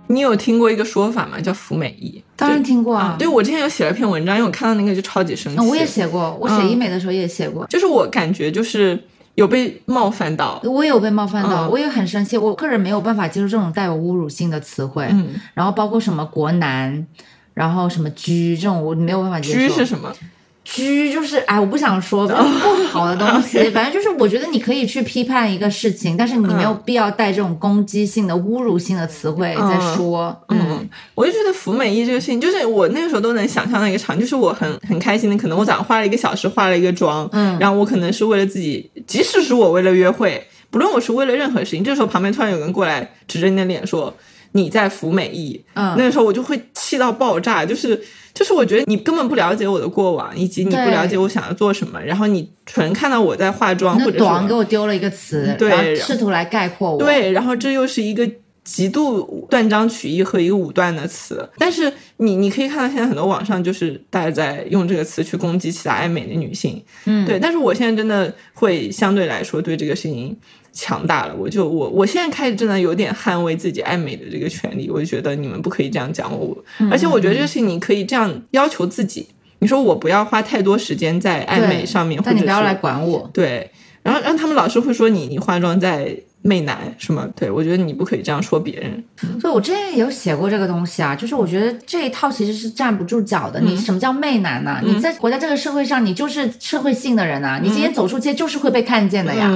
你有听过一个说法吗？叫服美役。当然听过啊啊，，对我之前有写了篇文章，因为我看到那个就超级生气。啊我也写过，我写嗯医美的时候也写过。就是我感觉就是有被冒犯到。我也有被冒犯到，嗯我也很生气。我个人没有办法接受这种带有侮辱性的词汇，嗯，然后包括什么国男，然后什么居这种，我没有办法接受。居是什么？居就是哎，我不想说 不好的东西，反正就是我觉得你可以去批判一个事情，但是你没有必要带这种攻击性的、侮辱性的词汇在说。嗯，嗯，我就觉得服美役这个事情，就是我那个时候都能想象到一个场景，就是我很很开心的，可能我早上化了一个小时，化了一个妆，嗯。然后我可能是为了自己，即使是我为了约会，不论我是为了任何事情，这时候旁边突然有人过来指着你的脸说。你在服美役，嗯。那个时候我就会气到爆炸，就是就是我觉得你根本不了解我的过往，以及你不了解我想要做什么，然后你纯看到我在化妆或者是短给我我丢了一个词，对然后试图来概括我。对，然后这又是一个。极度断章取义和一个武断的词，但是你你可以看到现在很多网上就是大家在用这个词去攻击其他爱美的女性，嗯，对，但是我现在真的会相对来说对这个事情强大了，我就我我现在开始真的有点捍卫自己爱美的这个权利，我就觉得你们不可以这样讲我，而且我觉得这是你可以这样要求自己，你说我不要花太多时间在爱美上面，或者是但你不要来管我。对，然后让他们老是会说你你化妆在媚男是吗，对我觉得你不可以这样说别人，所以我之前也有写过这个东西啊，就是我觉得这一套其实是站不住脚的。你什么叫媚男呢、你在活在这个社会上，你就是社会性的人啊，你今天走出街就是会被看见的呀。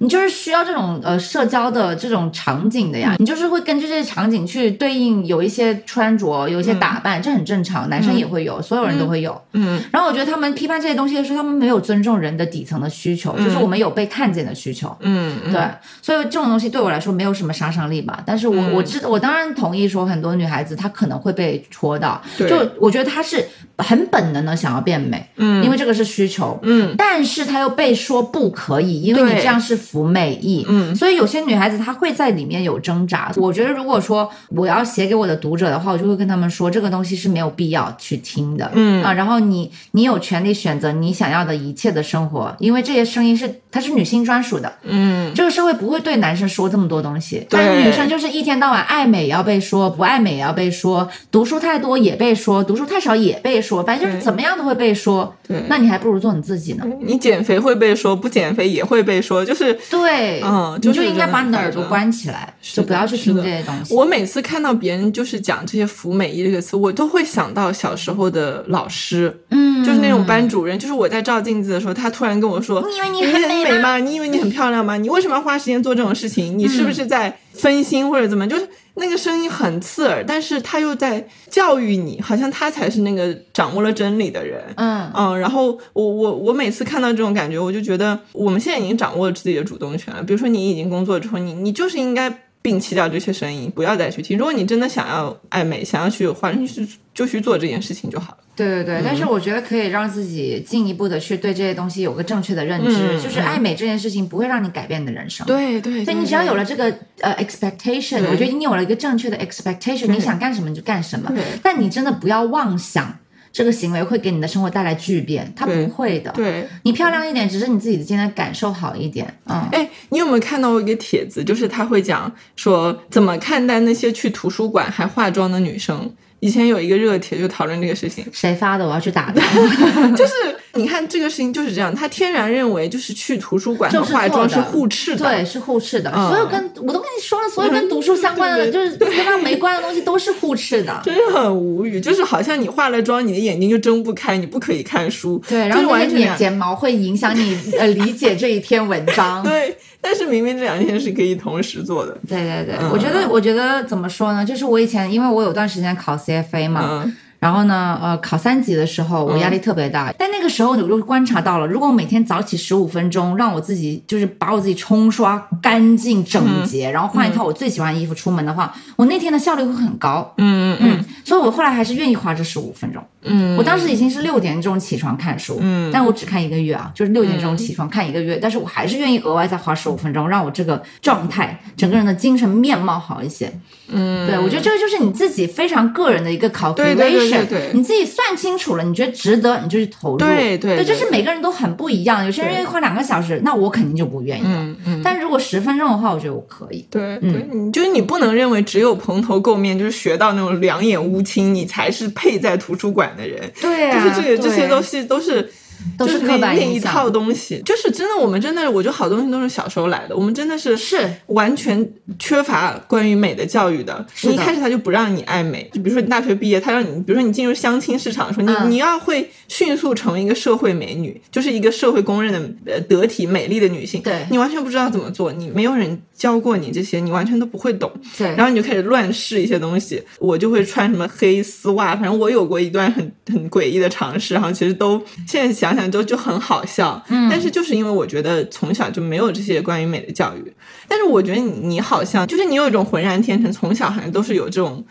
嗯你就是需要这种呃社交的这种场景的呀，你就是会根据这些场景去对应有一些穿着，有一些打扮，这很正常，男生也会有，所有人都会有。嗯。然后我觉得他们批判这些东西的时候，他们没有尊重人的底层的需求，就是我们有被看见的需求。嗯，嗯。对，所以这种东西对我来说没有什么杀伤力吧。但是我、嗯。我知我当然同意说，很多女孩子她可能会被戳到，对。就我觉得她是很本能的想要变美，嗯。因为这个是需求，嗯。但是她又被说不可以，因为你这样是服美意，嗯所以有些女孩子她会在里面有挣扎。我觉得如果说我要写给我的读者的话，我就会跟他们说，这个东西是没有必要去听的，嗯啊，然后你你有权利选择你想要的一切的生活，因为这些声音是它是女性专属的，嗯这个社会不会对男生说这么多东西，对但是女生就是一天到晚爱美也要被说，不爱美也要被说，读书太多也被说，读书太少也被说，反正就是怎么样都会被说。对那你还不如做你自己呢。你减肥会被说，不减肥也会被说，就是对，嗯你就应该把你的耳朵关起来，就不要去听这些东西。我每次看到别人就是讲这些“服美役”这个词，我都会想到小时候的老师，嗯，就是那种班主任，就是我在照镜子的时候，他突然跟我说：“你以为你你很美吗？你以为你很漂亮吗？你为什么要花时间做这种事情？你是不是在分心或者怎么？就是那个声音很刺耳，但是他又在教育你，好像他才是那个掌握了真理的人。嗯，嗯，然后我我我每次看到这种感觉，我就觉得我们现在已经掌握了自己的主动权了。比如说你已经工作之后，你你就是应该摒弃掉这些声音，不要再去听。如果你真的想要爱美，想要去化妆，去就去做这件事情就好了。对对对，但是我觉得可以让自己进一步的去对这些东西有个正确的认知，嗯就是爱美这件事情不会让你改变你的人生。对对，所以你只要有了这个呃 expectation，我觉得你有了一个正确的 expectation，你想干什么你就干什么对。但你真的不要妄想这个行为会给你的生活带来巨变，它不会的。对。你漂亮一点，只是你自己的今天感受好一点。嗯，哎，你有没有看到过一个帖子？就是他会讲说怎么看待那些去图书馆还化妆的女生。以前有一个热帖就讨论这个事情，谁发的？我要去打他。就是你看这个事情就是这样，他天然认为就是去图书馆和化妆是互斥的，对，是互斥的。嗯所有跟我都跟你说了，所有跟读书相关的，对就是跟它没关的东西都是互斥的。真的很无语。就是好像你化了妆，你的眼睛就睁不开，你不可以看书，对，然后那完全两些眼睫毛会影响你呃理解这一篇文章。对。但是明明这两件是可以同时做的，对对对，嗯我觉得，我觉得怎么说呢？就是我以前，因为我有段时间考 CFA 嘛，然后呢，呃，考三级的时候，我压力特别大。但那个时候，我就观察到了，如果我每天早起十五分钟，让我自己就是把我自己冲刷干净整洁，然后换一套我最喜欢的衣服出门的话，我那天的效率会很高。嗯嗯嗯，所以我后来还是愿意花这十五分钟。嗯，我当时已经是六点钟起床看书，嗯但我只看一个月啊，就是六点钟起床看一个月，但是我还是愿意额外再花十五分钟，让我这个状态，整个人的精神面貌好一些。嗯，对，我觉得这个就是你自己非常个人的一个对对对对对你自己算清楚了，你觉得值得，你就去投入。对对对就是每个人都很不一样，有些人愿意花两个小时，那我肯定就不愿意了。嗯嗯。但如果十分钟的话，我觉得我可以。对嗯就是你不能认为只有蓬头垢面，就是学到那种两眼乌青，你才是配在图书馆的人。对啊，就是这个这些东西都是都就是那刻板印象一套东西，就是真的，我们真的，我觉得好东西都是小时候来的，我们真的是是完全缺乏关于美的教育的。你一开始他就不让你爱美，就比如说你大学毕业，他让你，比如说你进入相亲市场的时候，你、嗯你要会迅速成为一个社会美女，就是一个社会公认的呃得体美丽的女性。对你完全不知道怎么做，你没有人教过你这些，你完全都不会懂。对，然后你就开始乱试一些东西，我就会穿什么黑丝袜，反正我有过一段很很诡异的尝试，然后其实都现在想想想就就很好笑。嗯，但是就是因为我觉得从小就没有这些关于美的教育，但是我觉得你你好像就是你有一种浑然天成，从小好像都是有这种，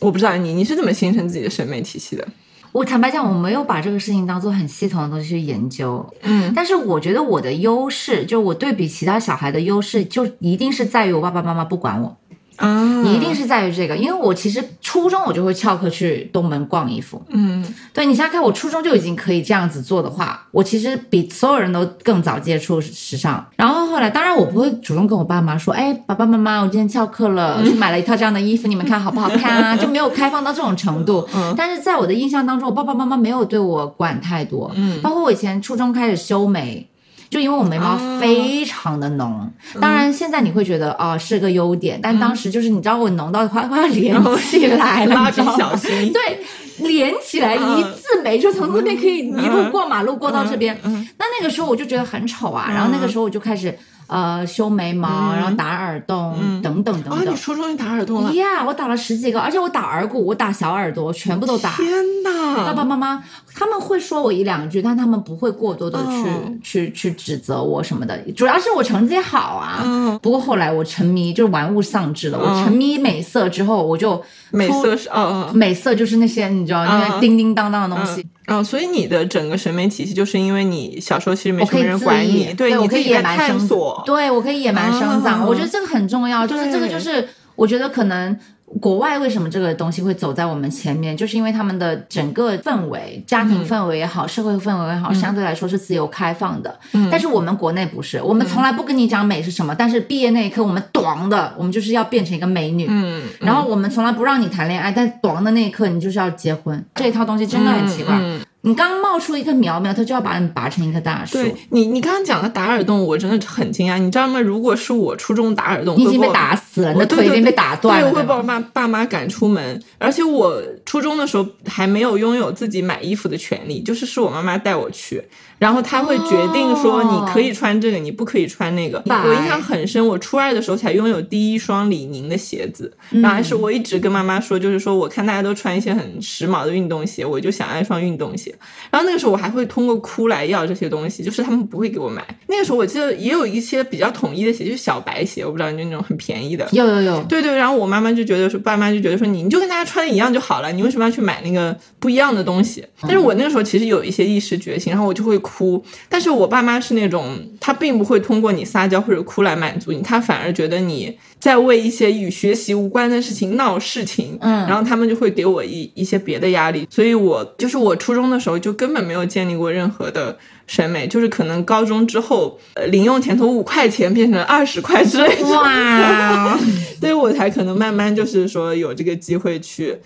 我不知道你你是怎么形成自己的审美体系的。我坦白讲，我没有把这个事情当做很系统的东西去研究。嗯，但是我觉得我的优势，就我对比其他小孩的优势，就一定是在于我爸爸妈妈不管我。啊，一定是在于这个，因为我其实初中我就会翘课去东门逛衣服。嗯，对你想想看，我初中就已经可以这样子做的话，我其实比所有人都更早接触时尚。然后后来，当然我不会主动跟我爸妈说，哎，爸爸妈妈，我今天翘课了，去买了一套这样的衣服，你们看好不好看啊？就没有开放到这种程度。嗯，但是在我的印象当中，我爸爸妈妈没有对我管太多。嗯，包括我以前初中开始修眉。就因为我眉毛非常的浓，当然现在你会觉得啊是个优点，但当时就是你知道我浓到快快要连 起来了，蜡笔小新对，连起来一字眉就从这边可以一路过马路过到这边，那那个时候我就觉得很丑啊，然后那个时候我就开始。呃，修眉毛，然后打耳洞，等等等等。啊，你初中就打耳洞了？呀，我打了十几个，而且我打耳骨，我打小耳朵，全部都打。天哪！爸爸妈妈他们会说我一两句，但他们不会过多的去去去指责我什么的。主要是我成绩好啊。嗯。不过后来我沉迷，就是玩物丧志了。我沉迷美色之后，我就美色是哦哦，美色就是那些你知道那些叮叮当当的东西。哦，所以你的整个审美体系就是因为你小时候其实没什么人管你，对你可以野蛮探索，对我可以野蛮生长，我觉得这个很重要，就是这个就是我觉得可能。国外为什么这个东西会走在我们前面？就是因为他们的整个氛围、家庭氛围也好，社会氛围也好，相对来说是自由开放的。嗯，但是我们国内不是，我们从来不跟你讲美是什么，但是毕业那一刻，我们短的，我们就是要变成一个美女。嗯，然后我们从来不让你谈恋爱，但短的那一刻，你就是要结婚。这一套东西真的很奇怪。你刚冒出一个苗苗，他就要把你拔成一棵大树。对你，你刚刚讲的打耳洞，我真的很惊讶。你知道吗？如果是我初中打耳洞，你已经被打死了，那腿已经被打断了。对，会把我妈爸妈赶出门。而且我初中的时候还没有拥有自己买衣服的权利，就是是我妈妈带我去。然后她会决定说你可以穿这个，你不可以穿那个。我印象很深，我初二的时候才拥有第一双李宁的鞋子，然后还是我一直跟妈妈说，就是说我看大家都穿一些很时髦的运动鞋，我就想要一双运动鞋。然后那个时候我还会通过哭来要这些东西，就是他们不会给我买。那个时候我记得也有一些比较统一的鞋，就是小白鞋，我不知道就那种很便宜的。有有有。对对，然后我妈妈就觉得说，爸妈就觉得说，你你就跟大家穿的一样就好了，你为什么要去买那个不一样的东西？但是我那个时候其实有一些意识觉醒，然后我就会哭，但是。我爸妈是那种，他并不会通过你撒娇或者哭来满足你，他反而觉得你在为一些与学习无关的事情闹事情，嗯，然后他们就会给我一一些别的压力，所以我就是我初中的时候就根本没有建立过任何的审美，就是可能高中之后，呃，零用钱从五块钱变成二十块之类的，哇，所以我才可能慢慢就是说有这个机会去。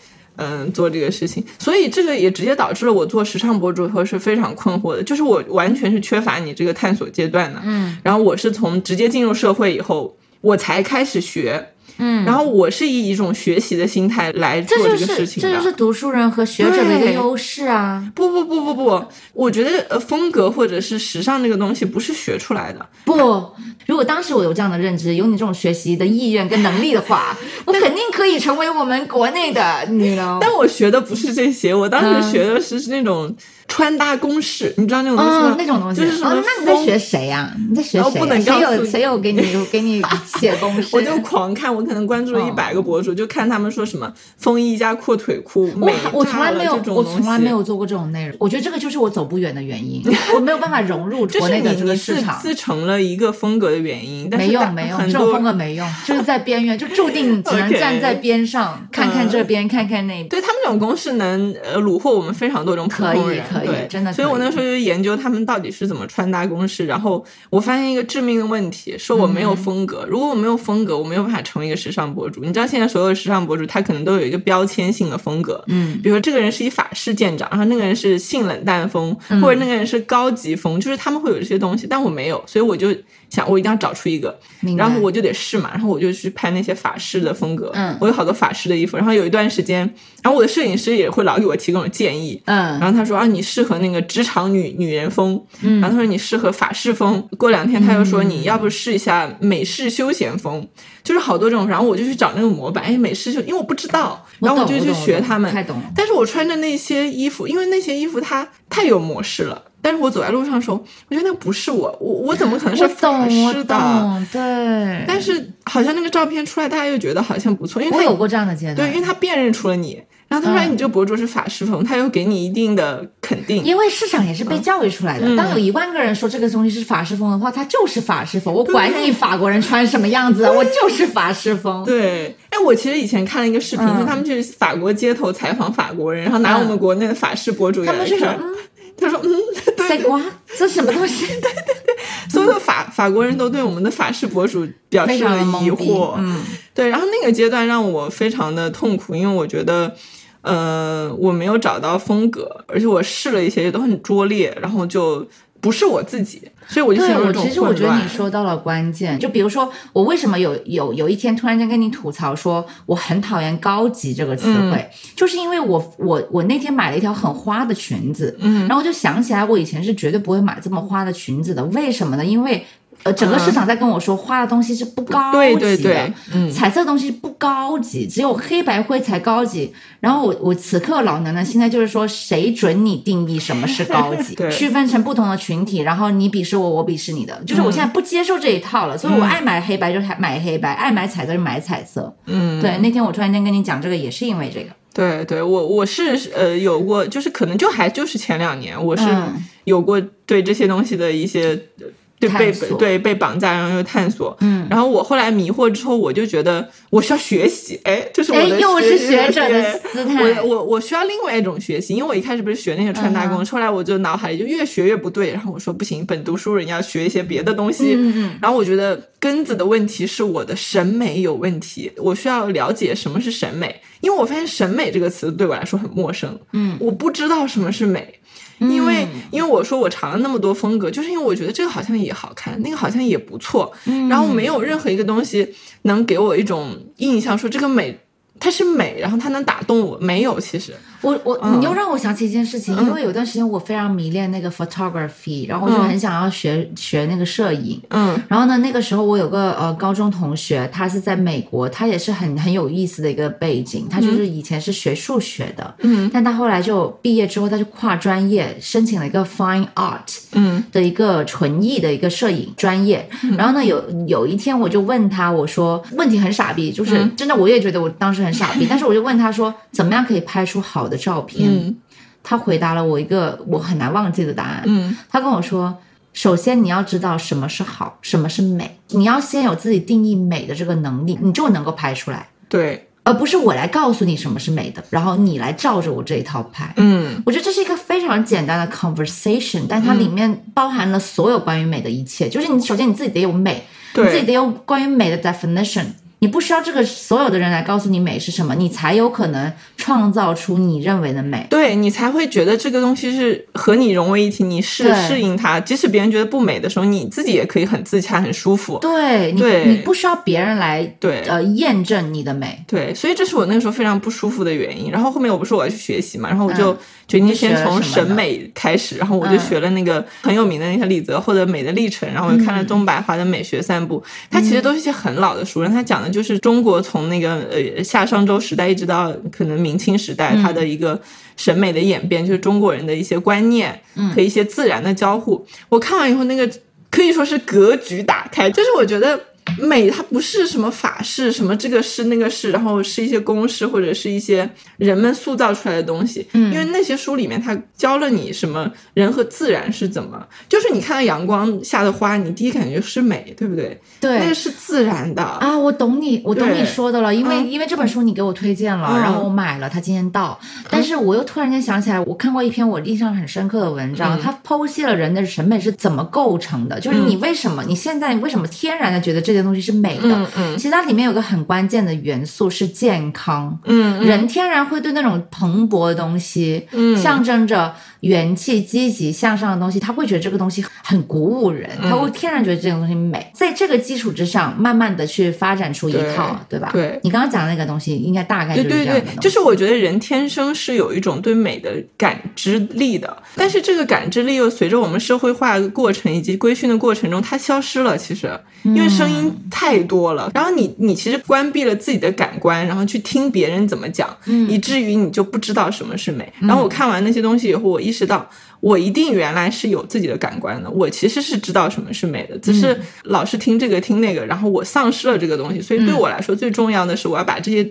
嗯，做这个事情，所以这个也直接导致了我做时尚博主以后是非常困惑的，就是我完全是缺乏你这个探索阶段的。嗯，然后我是从直接进入社会以后，我才开始学。嗯，然后我是以一种学习的心态来做这个事情的，这就是读书人和学者的一个优势啊！不不不不不，我觉得呃风格或者是时尚这个东西不是学出来的。不，如果当时我有这样的认知，有你这种学习的意愿跟能力的话，我肯定可以成为我们国内的女郎。但我学的不是这些，我当时学的是那种。穿搭公式，你知道那种东西吗？那种东西就是什么？那你在学谁呀？你在学谁？谁有谁有给你给你写公式？我就狂看，我可能关注了一百个博主，就看他们说什么风衣加阔腿裤。我我从来没有，我从来没有做过这种内容。我觉得这个就是我走不远的原因，我没有办法融入国内的这个市场。自成了一个风格的原因，没用没用，这种风格没用，就是在边缘，就注定只能站在边上看看这边，看看那边。对他们这种公式能呃虏获我们非常多种普通人。对，真的，所以我那时候就研究他们到底是怎么穿搭公式，然后我发现一个致命的问题，说我没有风格。如果我没有风格，我没有办法成为一个时尚博主。你知道现在所有的时尚博主，他可能都有一个标签性的风格，嗯，比如说这个人是以法式见长，然后那个人是性冷淡风，或者那个人是高级风，就是他们会有这些东西，但我没有，所以我就。想我一定要找出一个，然后我就得试嘛，然后我就去拍那些法式的风格，嗯，我有好多法式的衣服，然后有一段时间，然后我的摄影师也会老给我提供建议，嗯，然后他说啊，你适合那个职场女女人风，嗯，然后他说你适合法式风，过两天他又说你要不试一下美式休闲风，就是好多种，然后我就去找那个模板，哎，美式就因为我不知道，然后我就去学他们，太懂了，但是我穿着那些衣服，因为那些衣服它太有模式了。但是我走在路上的时候，我觉得那不是我，我我怎么可能是我法懂，我师的？懂，对。但是好像那个照片出来，大家又觉得好像不错，因为他我有过这样的阶段，对，因为他辨认出了你，然后他说、你这个博主是法师风，他又给你一定的肯定。因为市场也是被教育出来的。嗯当有一万个人说这个东西是法式风的话，它就是法式风。我管你法国人穿什么样子，我就是法式风。对，哎，我其实以前看了一个视频，嗯就他们去法国街头采访法国人，然后拿嗯我们国内的法式博主他们就说看，他说嗯，对塞瓜，这什么东西？对 对对。所有的法法国人都对我们的法式博主表示了疑惑，嗯，对，然后那个阶段让我非常的痛苦，因为我觉得，呃，我没有找到风格，而且我试了一些也都很拙劣，然后就不是我自己，所以我就陷对我入这种其实我觉得你说到了关键，就比如说我为什么有有有一天突然间跟你吐槽说我很讨厌高级这个词汇，嗯就是因为我我我那天买了一条很花的裙子，嗯。然后我就想起来我以前是绝对不会买这么花的裙子的，为什么呢？因为呃整个市场在跟我说花的东西是不高级的，对对对，嗯，彩色东西不高级，只有黑白灰才高级。然后我我此刻老娘呢，现在就是说，谁准你定义什么是高级？区分成不同的群体，然后你鄙视我，我鄙视你的，就是我现在不接受这一套了。所以我爱买黑白就买黑白，爱买彩色就买彩色。嗯，对，那天我突然间跟你讲这个，也是因为这个。对对，我我是呃有过，就是可能就还就是前两年，我是嗯有过对这些东西的一些。呃对被对被绑架，然后又探索，嗯，然后我后来迷惑之后，我就觉得我需要学习，哎，这是我的，哎又是学学者的对姿态我。我我需要另外一种学习，因为我一开始不是学那些穿搭工，嗯后来我就脑海里就越学越不对，然后我说不行，本读书人要学一些别的东西。嗯嗯然后我觉得根子的问题是我的审美有问题，我需要了解什么是审美，因为我发现审美这个词对我来说很陌生，嗯，我不知道什么是美。因为，因为我说我尝了那么多风格，就是因为我觉得这个好像也好看，那个好像也不错，嗯然后没有任何一个东西能给我一种印象，说这个美它是美，然后它能打动我。没有，其实，我我嗯。你又让我想起一件事情，因为有段时间我非常迷恋那个 photography，然后我就很想要学学那个摄影。嗯。然后呢，那个时候我有个呃高中同学，他是在美国，他也是很很有意思的一个背景，他就是以前是学数学的，嗯。但他后来就毕业之后，他就跨专业申请了一个 fine art 嗯。的一个纯艺的一个摄影专业。然后呢，有有一天我就问他，我说问题很傻逼，就是嗯。真的我也觉得我当时很傻逼，但是我就问他说，怎么样可以拍出好的照片？嗯他回答了我一个我很难忘记的答案。嗯他跟我说，首先你要知道什么是好，什么是美，你要先有自己定义美的这个能力，你就能够拍出来，对，而不是我来告诉你什么是美的，然后你来照着我这一套拍。嗯我觉得这是一个非常简单的 conversation，但它里面包含了所有关于美的一切。就是你首先你自己得有美，你自己得有关于美的 definition。你不需要这个所有的人来告诉你美是什么，你才有可能创造出你认为的美。对你才会觉得这个东西是和你融为一体，你适适应它，即使别人觉得不美的时候，你自己也可以很自洽、很舒服。对你，对你不需要别人来对呃验证你的美。对，所以这是我那个时候非常不舒服的原因。然后后面我不是我要去学习嘛，然后我就嗯决定先从审美开始，然后我就嗯学了那个很有名的那个李泽厚的《美的历程》，然后我又看了嗯宗白华的《美学散步》，它其实都是一些很老的书，然后它讲的就是中国从那个呃夏商周时代一直到可能明清时代，嗯它的一个审美的演变，就是中国人的一些观念嗯和一些自然的交互。我看完以后，那个可以说是格局打开，就是我觉得。美它不是什么法式，什么这个是那个是，然后是一些公式或者是一些人们塑造出来的东西。嗯。因为那些书里面它教了你什么人和自然是怎么，就是你看到阳光下的花，你第一感觉是美，对不对？对。那对个是自然的。啊，我懂你，我懂你说的了，因为、嗯因为这本书你给我推荐了，嗯。然后我买了，它今天到，但是我又突然间想起来，我看过一篇我印象很深刻的文章，嗯。它剖析了人的审美是怎么构成的，就是你为什么、你现在为什么天然的觉得这些东西是美的？嗯嗯。其实它里面有个很关键的元素是健康，嗯，人天然会对那种蓬勃的东西，嗯。象征着元气、积极向上的东西，他会觉得这个东西很鼓舞人，嗯他会天然觉得这个东西美。在这个基础之上，慢慢的去发展出一套，对吧？对你刚刚讲的那个东西，应该大概就是对对对这样的东，西。就是我觉得人天生是有一种对美的感知力的，但是这个感知力又随着我们社会化的过程以及规训的过程中，它消失了。其实，因为声音音太多了，然后你你其实关闭了自己的感官，然后去听别人怎么讲，以至于你就不知道什么是美。然后我看完那些东西以后，我意识到。我一定原来是有自己的感官的，我其实是知道什么是美的，只是老是听这个听那个，然后我丧失了这个东西。所以对我来说，最重要的是我要把这些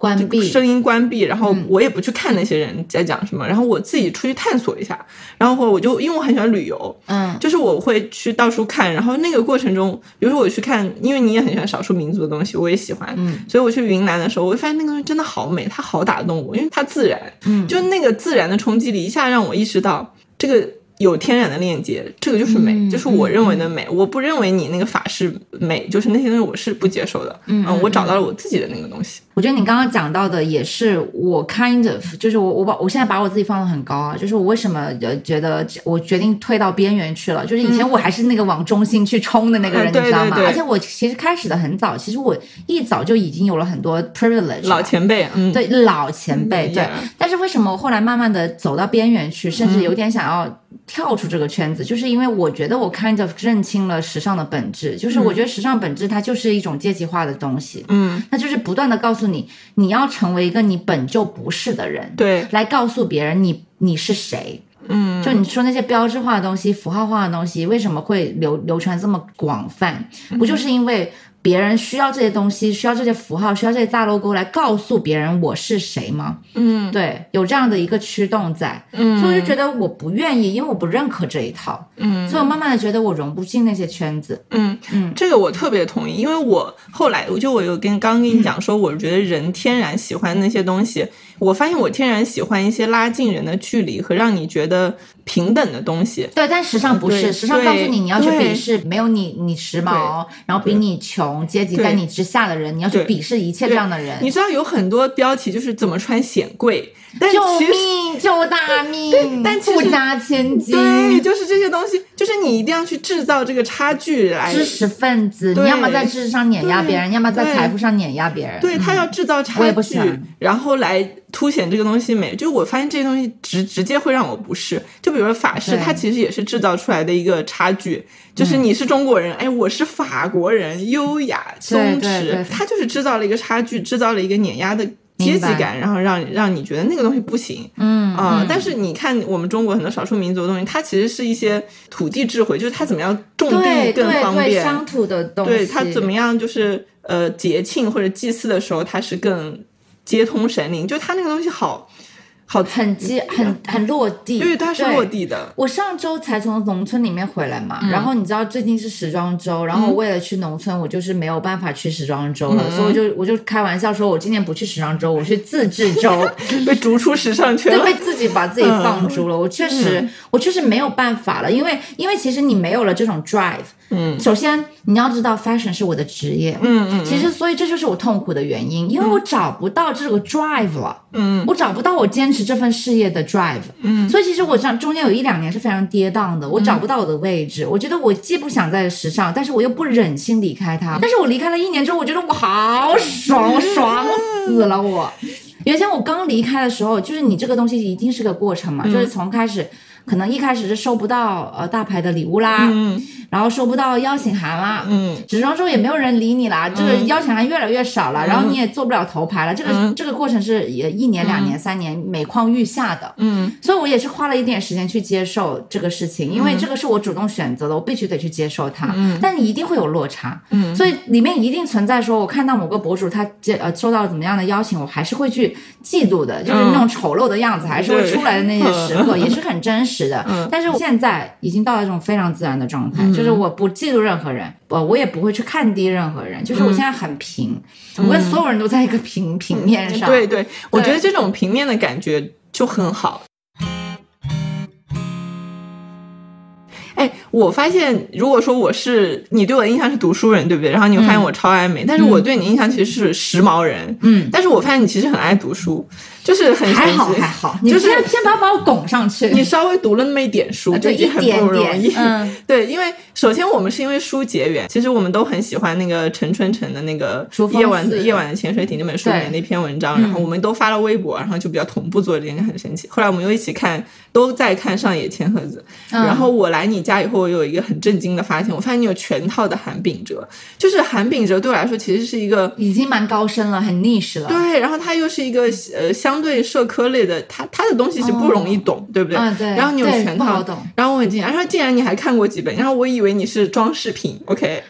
关闭声音关闭，然后我也不去看那些人在讲什么，然后我自己出去探索一下。然后我就因为我很喜欢旅游，嗯，就是我会去到处看。然后那个过程中，比如说我去看，因为你也很喜欢少数民族的东西，我也喜欢，嗯，所以我去云南的时候，我会发现那个东西真的好美，它好打动我，因为它自然，嗯，就那个自然的冲击力一下让我意识到这个。有天然的链接，这个就是美，就是我认为的美。我不认为你那个法是美，就是那些东西我是不接受的。嗯，我找到了我自己的那个东西。我觉得你刚刚讲到的也是我 kind of，就是我我把我现在把我自己放得很高啊，就是我为什么呃觉得我决定退到边缘去了，就是以前我还是那个往中心去冲的那个人，你知道吗？而且我其实开始的很早，其实我一早就已经有了很多 privilege，老前辈，嗯，对老前辈，对。但是为什么我后来慢慢的走到边缘去，甚至有点想要。跳出这个圈子，就是因为我觉得我 kind of 认清了时尚的本质，就是我觉得时尚本质它就是一种阶级化的东西，嗯，它就是不断的告诉你，你要成为一个你本就不是的人，对，来告诉别人你你是谁，嗯，就你说那些标志化的东西、符号化的东西为什么会流流传这么广泛，不就是因为？别人需要这些东西，需要这些符号，需要这些大 logo 来告诉别人我是谁吗？嗯，对，有这样的一个驱动在，嗯，所以我就觉得我不愿意，因为我不认可这一套，嗯，所以我慢慢的觉得我融不进那些圈子，嗯。嗯，这个我特别同意，因为我后来我就我有跟刚跟你讲说，我觉得人天然喜欢那些东西，我发现我天然喜欢一些拉近人的距离和让你觉得。平等的东西，对，但时尚不是，时尚告诉你你要去鄙视没有你你时髦，然后比你穷阶级在你之下的人，你要去鄙视一切这样的人。你知道有很多标题就是怎么穿显贵，救命救大命，但富家千金，对，就是这些东西，就是你一定要去制造这个差距来。知识分子，你要么在知识上碾压别人，要么在财富上碾压别人。对他要制造差距，然后来。凸显这个东西美，就我发现这些东西直直接会让我不适。就比如说法式，它其实也是制造出来的一个差距，就是你是中国人，哎，我是法国人，优雅松弛，它就是制造了一个差距，制造了一个碾压的阶级感，然后让让你觉得那个东西不行。嗯啊，但是你看我们中国很多少数民族的东西，它其实是一些土地智慧，就是它怎么样种地更方便，乡土的东西，对它怎么样就是呃节庆或者祭祀的时候，它是更。接通神灵，就他那个东西好，好很接很很落地，对，它是落地的。我上周才从农村里面回来嘛，然后你知道最近是时装周，然后为了去农村，我就是没有办法去时装周了，所以我就我就开玩笑说，我今年不去时装周，我去自制周，被逐出时尚圈，对，被自己把自己放逐了。我确实，我确实没有办法了，因为因为其实你没有了这种 drive。嗯，首先你要知道，fashion 是我的职业。嗯嗯，其实所以这就是我痛苦的原因，因为我找不到这个 drive 了。嗯，我找不到我坚持这份事业的 drive。嗯，所以其实我这中间有一两年是非常跌宕的，我找不到我的位置。我觉得我既不想在时尚，但是我又不忍心离开它。但是我离开了一年之后，我觉得我好爽，我爽死了我。原先我刚离开的时候，就是你这个东西一定是个过程嘛，就是从开始。可能一开始是收不到呃大牌的礼物啦，嗯，然后收不到邀请函啦，嗯，时装周也没有人理你啦，这个邀请函越来越少了，然后你也做不了头牌了，这个这个过程是也一年两年三年每况愈下的，嗯，所以我也是花了一点时间去接受这个事情，因为这个是我主动选择的，我必须得去接受它，嗯，但你一定会有落差，嗯，所以里面一定存在说我看到某个博主他接呃收到了怎么样的邀请，我还是会去嫉妒的，就是那种丑陋的样子还是会出来的那些时刻，也是很真实的，但是。现在已经到了这种非常自然的状态，就是我不嫉妒任何人，我我也不会去看低任何人，就是我现在很平，我跟所有人都在一个平平面上。对对，我觉得这种平面的感觉就很好。哎，我发现，如果说我是你对我的印象是读书人，对不对？然后你会发现我超爱美，但是我对你印象其实是时髦人。嗯，但是我发现你其实很爱读书。就是很还好还好，你就是先先不要把我拱上去。你稍微读了那么一点书，就已经很不容易。点嗯 对，因为首先我们是因为书结缘，其实我们都很喜欢那个陈春成的那个夜晚的夜晚的潜水艇》那本书里面那篇文章，然后我们都发了微博，然后就比较同步做这件事，很神奇。后来我们又一起看，都在看上野千鹤子。嗯然后我来你家以后，我有一个很震惊的发现，我发现你有全套的韩炳哲，就是韩炳哲对我来说其实是一个。已经蛮高深了，很 niche 了。对，然后他又是一个呃相对社科类的，他他的东西是不容易懂，对不对？然后你有全套懂，然后我很惊讶，然后竟然你还看过几本，然后我以为你是装饰品，OK，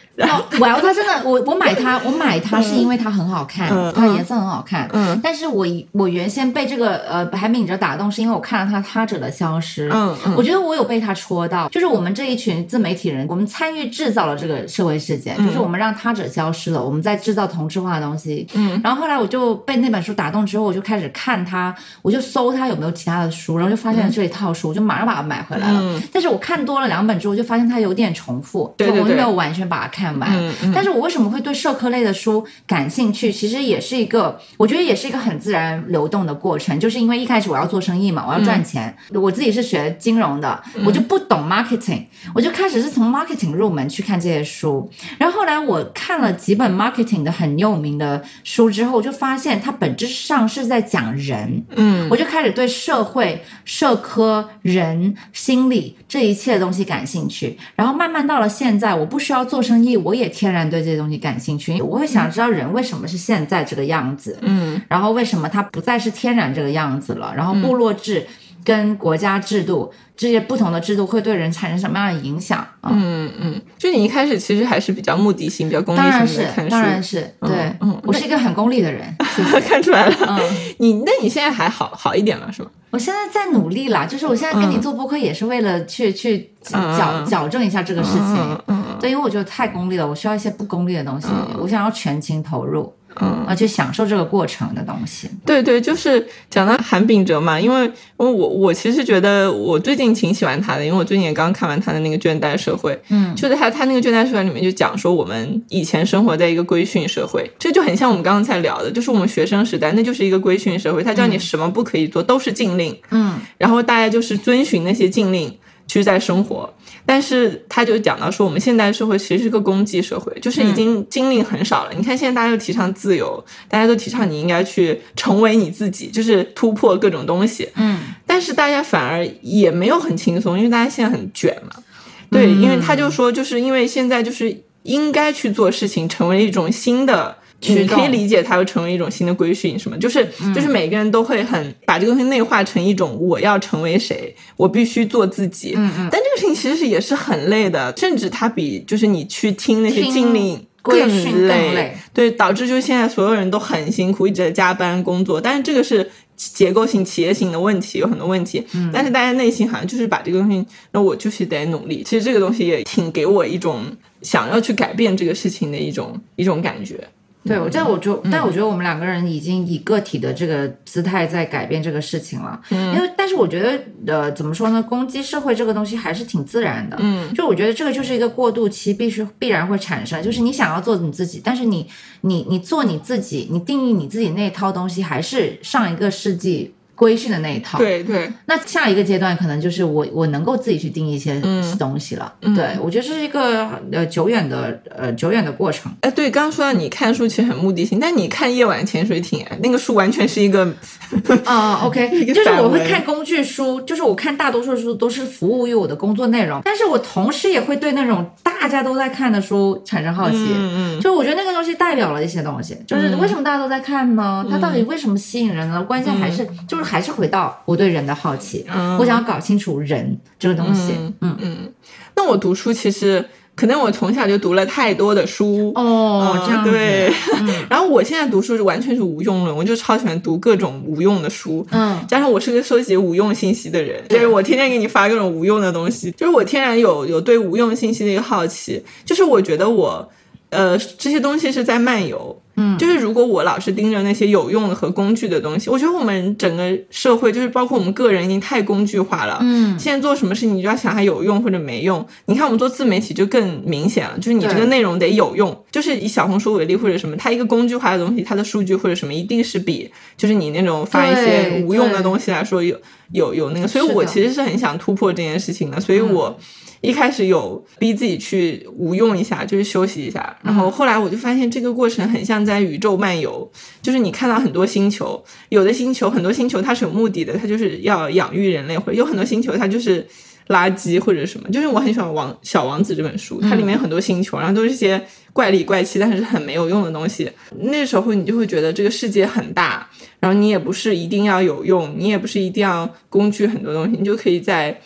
我要它真的，我我买它，我买它是因为它很好看，嗯它颜色很好看。嗯但是我以我原先被这个呃韩炳哲打动，是因为我看了他《他者的消失》。嗯嗯我觉得我有被他戳到，就是我们这一群自媒体人，我们参与制造了这个社会事件，就是我们让他者消失了，我们在制造同质化的东西。嗯，然后后来我就被那本书打动之后，我就开始看它，我就搜它有没有其他的书，然后就发现了这一套书，我就马上把它买回来了。嗯但是我看多了两本之后，就发现它有点重复，对对对就我没有完全把它看完。嗯嗯但是我为什么会对社科类的书感兴趣？其实也是一个，我觉得也是一个很自然流动的过程。就是因为一开始我要做生意嘛，我要赚钱，我自己是学金融的，我就不懂 marketing，我就开始是从 marketing 入门去看这些书。然后后来我看了几本 marketing 的很有名的书之后，我就发现它本质上是在讲人。嗯我就开始对社会、社科、人、心理这一切的东西感兴趣。然后慢慢到了现在，我不需要做生意，我也天然对这些东西感兴趣。我会想知道人为什么是现在这个样子，嗯然后为什么它不再是天然这个样子了，然后部落制。跟国家制度这些不同的制度会对人产生什么样的影响啊？嗯嗯，就你一开始其实还是比较目的性、比较功利当然是性的看，书，当然是，对、嗯我是一个很功利的人。看出来了。嗯，你那你现在还好好一点了是吗？我现在在努力啦，就是我现在跟你嗯做播客也是为了去、去嗯矫嗯矫正一下这个事情。嗯嗯对，因为我觉得太功利了，我需要一些不功利的东西，我想要全情投入，嗯。啊，去享受这个过程的东西。对对，就是讲到韩炳哲嘛，因为因为我我其实觉得我最近挺喜欢他的，因为我最近也刚看完他的那个《倦怠社会》，嗯。就是他他那个《倦怠社会》里面就讲说我们以前生活在一个规训社会，这就很像我们刚刚才聊的，就是我们学生时代那就是一个规训社会，他叫你什么不可以做，都是禁令，嗯。然后大家就是遵循那些禁令去在生活。但是他就讲到说，我们现代社会其实是个功绩社会，就是已经精力很少了。你看现在大家都提倡自由，大家都提倡你应该去成为你自己，就是突破各种东西。嗯但是大家反而也没有很轻松，因为大家现在很卷嘛。对，因为他就说，就是因为现在就是应该去做事情，成为一种新的。驱你可以理解它会成为一种新的规训，什么？就是就是每个人都会很把这个东西内化成一种我要成为谁，我必须做自己。嗯嗯，但这个事情其实是也是很累的，甚至它比就是你去听那些听禁令规训更累，累对，导致就是现在所有人都很辛苦，一直在加班工作。但是这个是结构性、企业性的问题，有很多问题。嗯但是大家内心好像就是把这个东西，那我就是得努力。其实这个东西也挺给我一种想要去改变这个事情的一种一种感觉。对，我这我就，嗯但我觉得我们两个人已经以个体的这个姿态在改变这个事情了。嗯因为，但是我觉得，呃，怎么说呢？攻击社会这个东西还是挺自然的。嗯，就我觉得这个就是一个过渡期，必须必然会产生。就是你想要做你自己，但是你你你做你自己，你定义你自己那一套东西，还是上一个世纪规训的那一套。对对，那下一个阶段可能就是我我能够自己去定义一些嗯东西了。嗯对我觉得这是一个呃久远的呃久远的过程。哎，对，刚刚说到你看书其实很目的性，但你看《夜晚潜水艇》，哎那个书完全是一个啊、o k 就是我会看工具书，就是我看大多数书都是服务于我的工作内容，但是我同时也会对那种大家都在看的书产生好奇。嗯嗯就我觉得那个东西代表了一些东西，就是为什么大家都在看呢？它到底为什么吸引人呢？关键还是、就是还是回到我对人的好奇，嗯。我想要搞清楚人这个东西。嗯嗯。嗯。那我读书其实可能我从小就读了太多的书。哦，嗯这样，对，嗯。然后我现在读书是完全是无用论，我就超喜欢读各种无用的书。嗯。加上我是个收集无用信息的人，就是我天天给你发各种无用的东西，就是我天然有有对无用信息的一个好奇，就是我觉得我，呃，这些东西是在漫游，嗯，就是如果我老是盯着那些有用的和工具的东西，我觉得我们整个社会就是包括我们个人已经太工具化了。嗯，现在做什么事情你就要想它有用或者没用。你看我们做自媒体就更明显了，就是你这个内容得有用。就是以小红书为例或者什么，它一个工具化的东西，它的数据或者什么一定是比就是你那种发一些无用的东西来说有有有那个。所以我其实是很想突破这件事情的，所以我。一开始有逼自己去无用一下，就是休息一下，然后后来我就发现这个过程很像在宇宙漫游，就是你看到很多星球，有的星球很多星球它是有目的的，它就是要养育人类，或者有很多星球它就是垃圾或者什么。就是我很喜欢《王小王子》这本书，它里面很多星球，然后都是些怪里怪气但是很没有用的东西。那时候你就会觉得这个世界很大，然后你也不是一定要有用，你也不是一定要工具很多东西，你就可以在。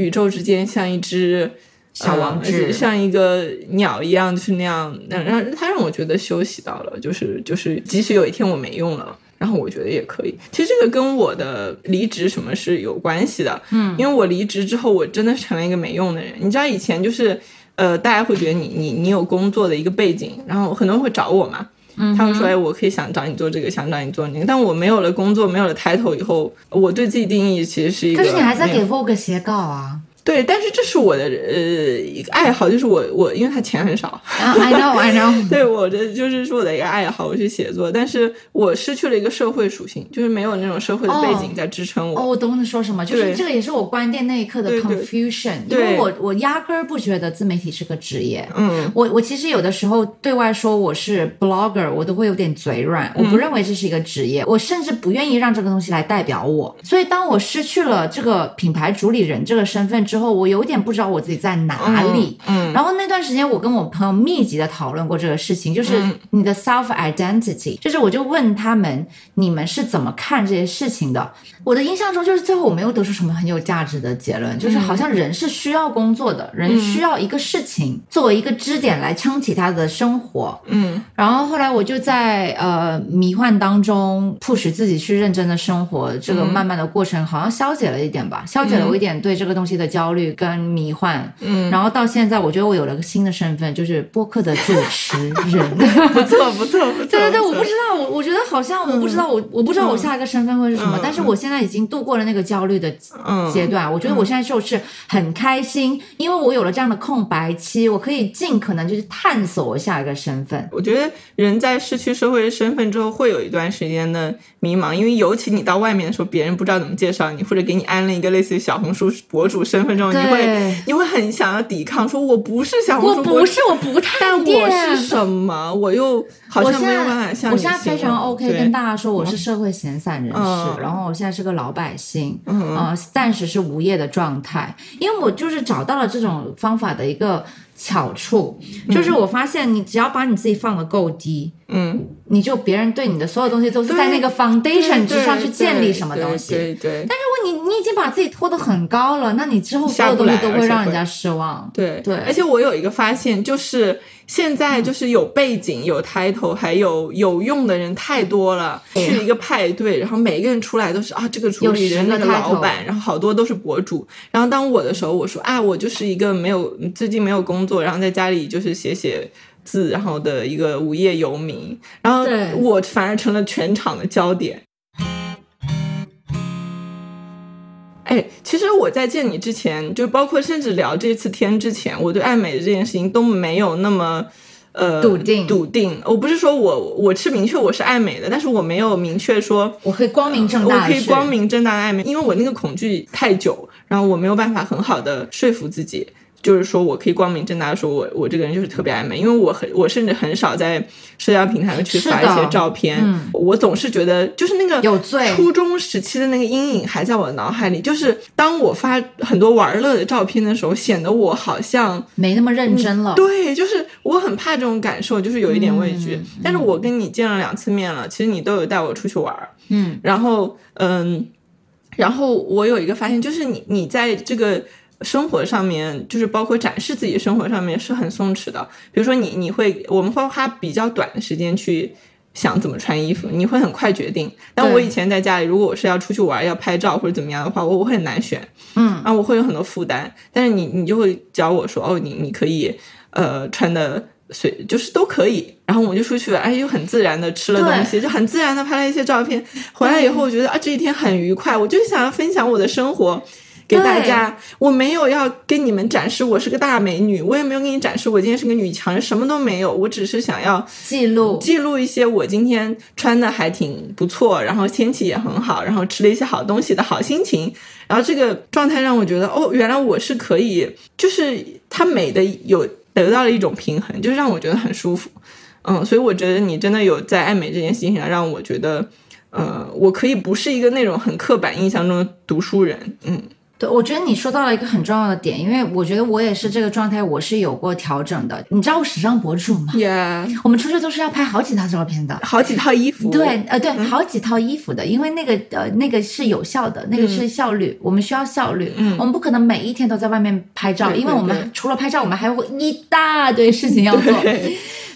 宇宙之间像一只小王子，像一个鸟一样，就是那样。让让他让我觉得休息到了，就是就是，即使有一天我没用了，然后我觉得也可以。其实这个跟我的离职什么是有关系的，嗯，因为我离职之后，我真的成了一个没用的人。你知道以前就是呃，大家会觉得你你你有工作的一个背景，然后很多人会找我嘛。他们说：“哎，我可以想找你做这个，想找你做那个。”但我没有了工作，没有了 title 以后，我对自己定义其实是一个。可是你还在给 Vogue 写稿啊。对，但是这是我的呃一个爱好，就是我我因为他钱很少，I know I know，对我这就是是我的一个爱好，我去写作，但是我失去了一个社会属性，就是没有那种社会的背景在支撑我。哦，我懂你说什么，就是这个也是我关店那一刻的 confusion，因为我我压根儿不觉得自媒体是个职业。嗯，我我其实有的时候对外说我是 blogger，我都会有点嘴软，我不认为这是一个职业，我甚至不愿意让这个东西来代表我。所以当我失去了这个品牌主理人这个身份之后，我有点不知道我自己在哪里。嗯，然后那段时间，我跟我朋友密集的讨论过这个事情，就是你的 self identity，就是我就问他们，你们是怎么看这些事情的？我的印象中，就是最后我没有得出什么很有价值的结论，就是好像人是需要工作的，人需要一个事情作为一个支点来撑起他的生活。嗯，然后后来我就在呃迷幻当中迫使自己去认真的生活，这个慢慢的过程好像消解了一点吧，消解了我一点对这个东西的焦虑跟迷幻。嗯，然后到现在，我觉得我有了个新的身份，就是播客的主持人。不错，不错，不错。对对对，我不知道，我我觉得好像我不知道，我我不知道我下一个身份会是什么，但是我现在已经度过了那个焦虑的阶段。我觉得我现在就是很开心，因为我有了这样的空白期，我可以尽可能就是探索我下一个身份。我觉得人在失去社会身份之后，会有一段时间的迷茫，因为尤其你到外面的时候，别人不知道怎么介绍你，或者给你安了一个类似于小红书博主身份证，你会你会很想要抵抗，说我不是小红书博主，我不是，我不太但我是什么？我又好像没有办法像我现在非常 OK，跟大家说我是社会闲散人士，然后我现在是个老百姓，嗯，暂时是无业的状态，因为我就是找到了这种方法的一个。巧处就是我发现，你只要把你自己放的够低，嗯，你就别人对你的所有东西都是在那个 foundation 之上去建立什么东西。对对。但如果你你已经把自己拖得很高了，那你之后所有东西都会让人家失望。对对。而且我有一个发现，就是现在就是有背景、有 title 还有有用的人太多了。去一个派对，然后每一个人出来都是啊，这个主理人、那个老板，然后好多都是博主。然后当我的时候，我说啊，我就是一个没有最近没有工。作，然后在家里就是写写字，然后的一个无业游民，然后我反而成了全场的焦点。哎，其实我在见你之前，就包括甚至聊这次天之前，我对爱美的这件事情都没有那么呃笃定。笃定，我不是说我我是明确我是爱美的，但是我没有明确说我可以光明正大，我可以光明正大的爱美，因为我那个恐惧太久，然后我没有办法很好的说服自己。就是说我可以光明正大的说，我我这个人就是特别爱美，因为我很我甚至很少在社交平台上去发一些照片，我总是觉得就是那个有罪。初中时期的那个阴影还在我的脑海里，就是当我发很多玩乐的照片的时候，显得我好像没那么认真了。对，就是我很怕这种感受，就是有一点畏惧。但是我跟你见了两次面了，其实你都有带我出去玩嗯，然后嗯，然后我有一个发现，就是你你在这个。生活上面就是包括展示自己生活上面是很松弛的，比如说你你会我们会花比较短的时间去想怎么穿衣服，你会很快决定。但我以前在家里，如果我是要出去玩要拍照或者怎么样的话，我我会很难选，嗯，啊，我会有很多负担。但是你你就会教我说，哦，你你可以呃穿的随就是都可以。然后我们就出去，哎，又很自然的吃了东西，就很自然的拍了一些照片。回来以后，我觉得啊，这一天很愉快，我就想要分享我的生活。给大家，我没有要跟你们展示我是个大美女，我也没有给你展示我今天是个女强人，什么都没有，我只是想要记录。记录一些我今天穿的还挺不错，然后天气也很好，然后吃了一些好东西的好心情，然后这个状态让我觉得，哦，原来我是可以，就是它美的有得到了一种平衡，就是让我觉得很舒服，嗯，所以我觉得你真的有在爱美这件事情上让我觉得，呃，我可以不是一个那种很刻板印象中的读书人，嗯。对，我觉得你说到了一个很重要的点，因为我觉得我也是这个状态，我是有过调整的。你知道我时尚博主吗？Yeah，我们出去都是要拍好几套照片的，好几套衣服。对，呃，对，好几套衣服的，因为那个呃，那个是有效的，那个是效率，我们需要效率。嗯，我们不可能每一天都在外面拍照，因为我们除了拍照，我们还有一大堆事情要做。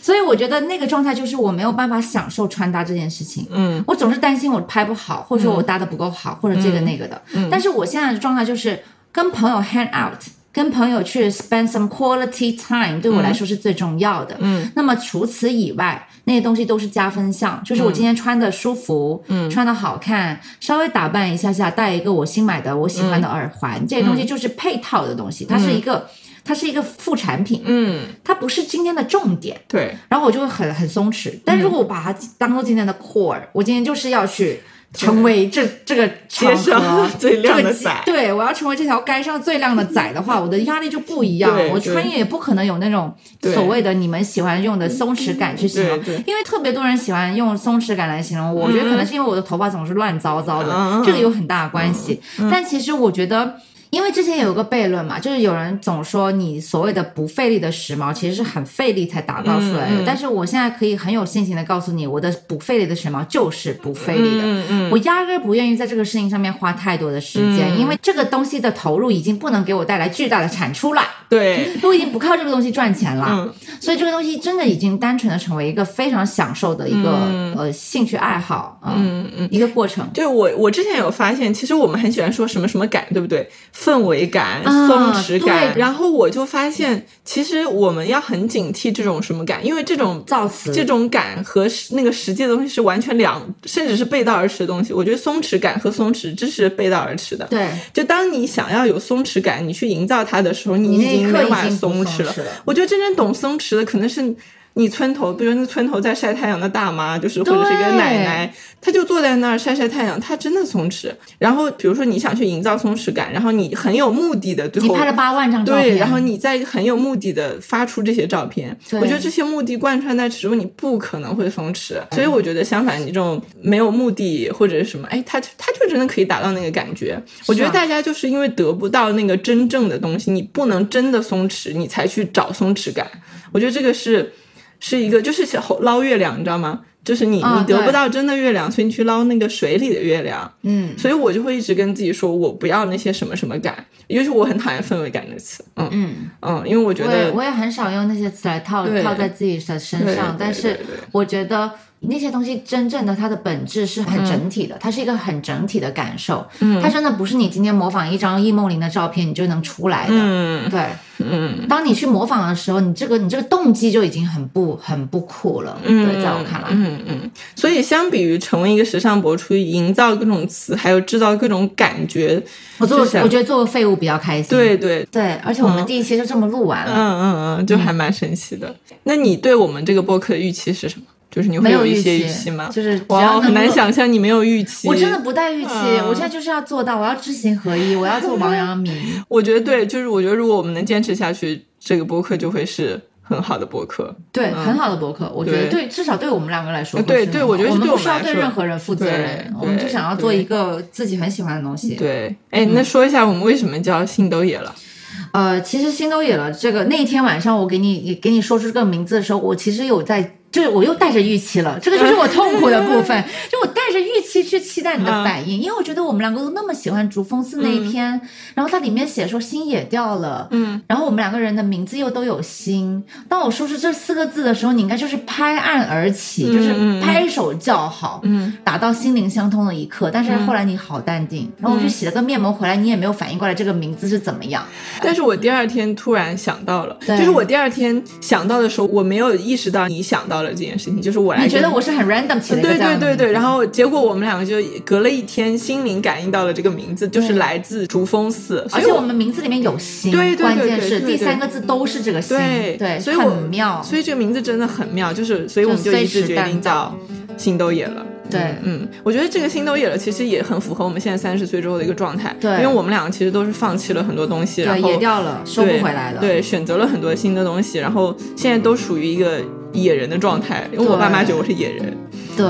所以我觉得那个状态就是我没有办法享受穿搭这件事情，嗯，我总是担心我拍不好，或者说我搭的不够好，或者这个那个的。嗯，但是我现在的状态就是跟朋友 hang out，跟朋友去 spend some quality time，对我来说是最重要的。嗯，那么除此以外，那些东西都是加分项，就是我今天穿的舒服，嗯，穿的好看，稍微打扮一下下，戴一个我新买的我喜欢的耳环，这些东西就是配套的东西，它是一个。它是一个副产品，嗯，它不是今天的重点，对。然后我就会很很松弛，但如果我把它当做今天的 core，我今天就是要去成为这这个街上最靓的仔，对我要成为这条街上最靓的仔的话，我的压力就不一样。我穿也不可能有那种所谓的你们喜欢用的松弛感去形容，因为特别多人喜欢用松弛感来形容我，我觉得可能是因为我的头发总是乱糟糟的，这个有很大的关系。但其实我觉得。因为之前有一个悖论嘛，就是有人总说你所谓的不费力的时髦，其实是很费力才打造出来的。但是我现在可以很有信心的告诉你，我的不费力的时髦就是不费力的。嗯嗯，我压根不愿意在这个事情上面花太多的时间，因为这个东西的投入已经不能给我带来巨大的产出了。对，我已经不靠这个东西赚钱了。所以这个东西真的已经单纯的成为一个非常享受的一个呃兴趣爱好啊，嗯嗯，一个过程。对我我之前有发现，其实我们很喜欢说什么什么感，对不对？氛围感、松弛感，然后我就发现，其实我们要很警惕这种什么感，因为这种造词、这种感和那个实际的东西是完全两，甚至是背道而驰的东西。我觉得松弛感和松弛这是背道而驰的。对，就当你想要有松弛感，你去营造它的时候，你已经没法松弛了。我觉得真正懂松弛的，可能是。你村头，比如那村头在晒太阳的大妈，就是或者是一个奶奶，她就坐在那儿晒晒太阳，她真的松弛。然后，比如说你想去营造松弛感，然后你很有目的的，最后你拍了八万张照片，对，然后你再很有目的的发出这些照片，我觉得这些目的贯穿在其中，你不可能会松弛。所以我觉得相反，你这种没有目的或者是什么，哎，他他就真的可以达到那个感觉。我觉得大家就是因为得不到那个真正的东西，你不能真的松弛，你才去找松弛感。我觉得这个是。是一个，就是捞月亮，你知道吗？就是你，你得不到真的月亮，所以你去捞那个水里的月亮。嗯，所以我就会一直跟自己说，我不要那些什么什么感，尤其我很讨厌氛围感的词。嗯嗯嗯，因为我觉得我也很少用那些词来套套在自己的身上，但是我觉得。那些东西真正的它的本质是很整体的，它是一个很整体的感受。嗯，它真的不是你今天模仿一张易梦玲的照片你就能出来的。嗯，对，嗯，当你去模仿的时候，你这个你这个动机就已经很不很不酷了。嗯，对，在我看来，嗯嗯。所以相比于成为一个时尚博主，营造各种词，还有制造各种感觉，我做我觉得做个废物比较开心。对对对，而且我们第一期就这么录完了。嗯嗯嗯，就还蛮神奇的。那你对我们这个播客的预期是什么？就是你会有一些预期吗？就是哇，很难想象你没有预期。我真的不带预期，我现在就是要做到，我要知行合一，我要做王阳明。我觉得对，就是我觉得如果我们能坚持下去，这个播客就会是很好的博客。对，很好的博客，我觉得对，至少对我们两个来说，对对，我觉得我们不需要对任何人负责任，我们就想要做一个自己很喜欢的东西。对，哎，那说一下我们为什么叫星斗野了？呃，其实星斗野了这个那天晚上我给你给你说出这个名字的时候，我其实有在。就是我又带着预期了，这个就是我痛苦的部分，就我带着预期去期待你的反应，因为我觉得我们两个都那么喜欢竹峰寺那一篇，然后它里面写说心也掉了，嗯，然后我们两个人的名字又都有心，当我说出这四个字的时候，你应该就是拍案而起，就是拍手叫好，嗯，达到心灵相通的一刻，但是后来你好淡定，然后我去洗了个面膜回来，你也没有反应过来这个名字是怎么样，但是我第二天突然想到了，就是我第二天想到的时候，我没有意识到你想到。这件事情就是我来，你觉得我是很 random 起的对对对对，然后结果我们两个就隔了一天，心灵感应到了这个名字，就是来自竹峰寺，而且我们名字里面有心，对关键是第三个字都是这个心，对，所以很妙，所以这个名字真的很妙，就是所以我们就一致决定叫心都野了。对，嗯，我觉得这个心都野了，其实也很符合我们现在三十岁之后的一个状态。对，因为我们两个其实都是放弃了很多东西，然后野掉了，收不回来了。对，选择了很多新的东西，然后现在都属于一个野人的状态。因为我爸妈觉得我是野人。对，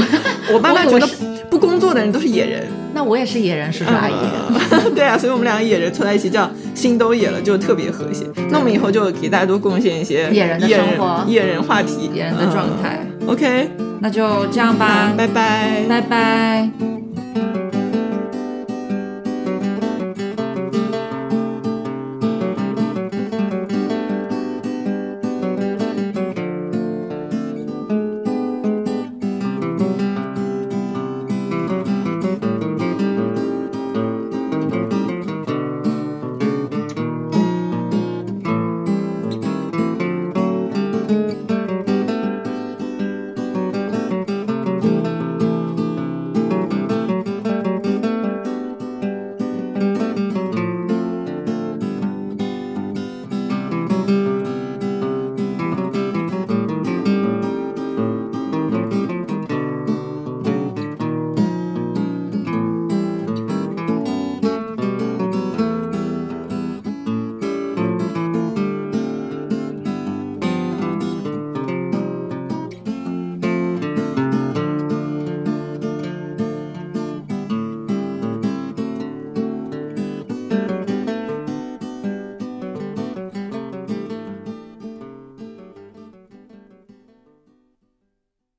我爸妈觉得不工作的人都是野人。那我也是野人，叔叔阿姨。对啊，所以我们两个野人凑在一起叫心都野了，就特别和谐。那我们以后就给大家多贡献一些野人的生活、野人话题、野人的状态。OK。那就这样吧，拜拜，拜拜。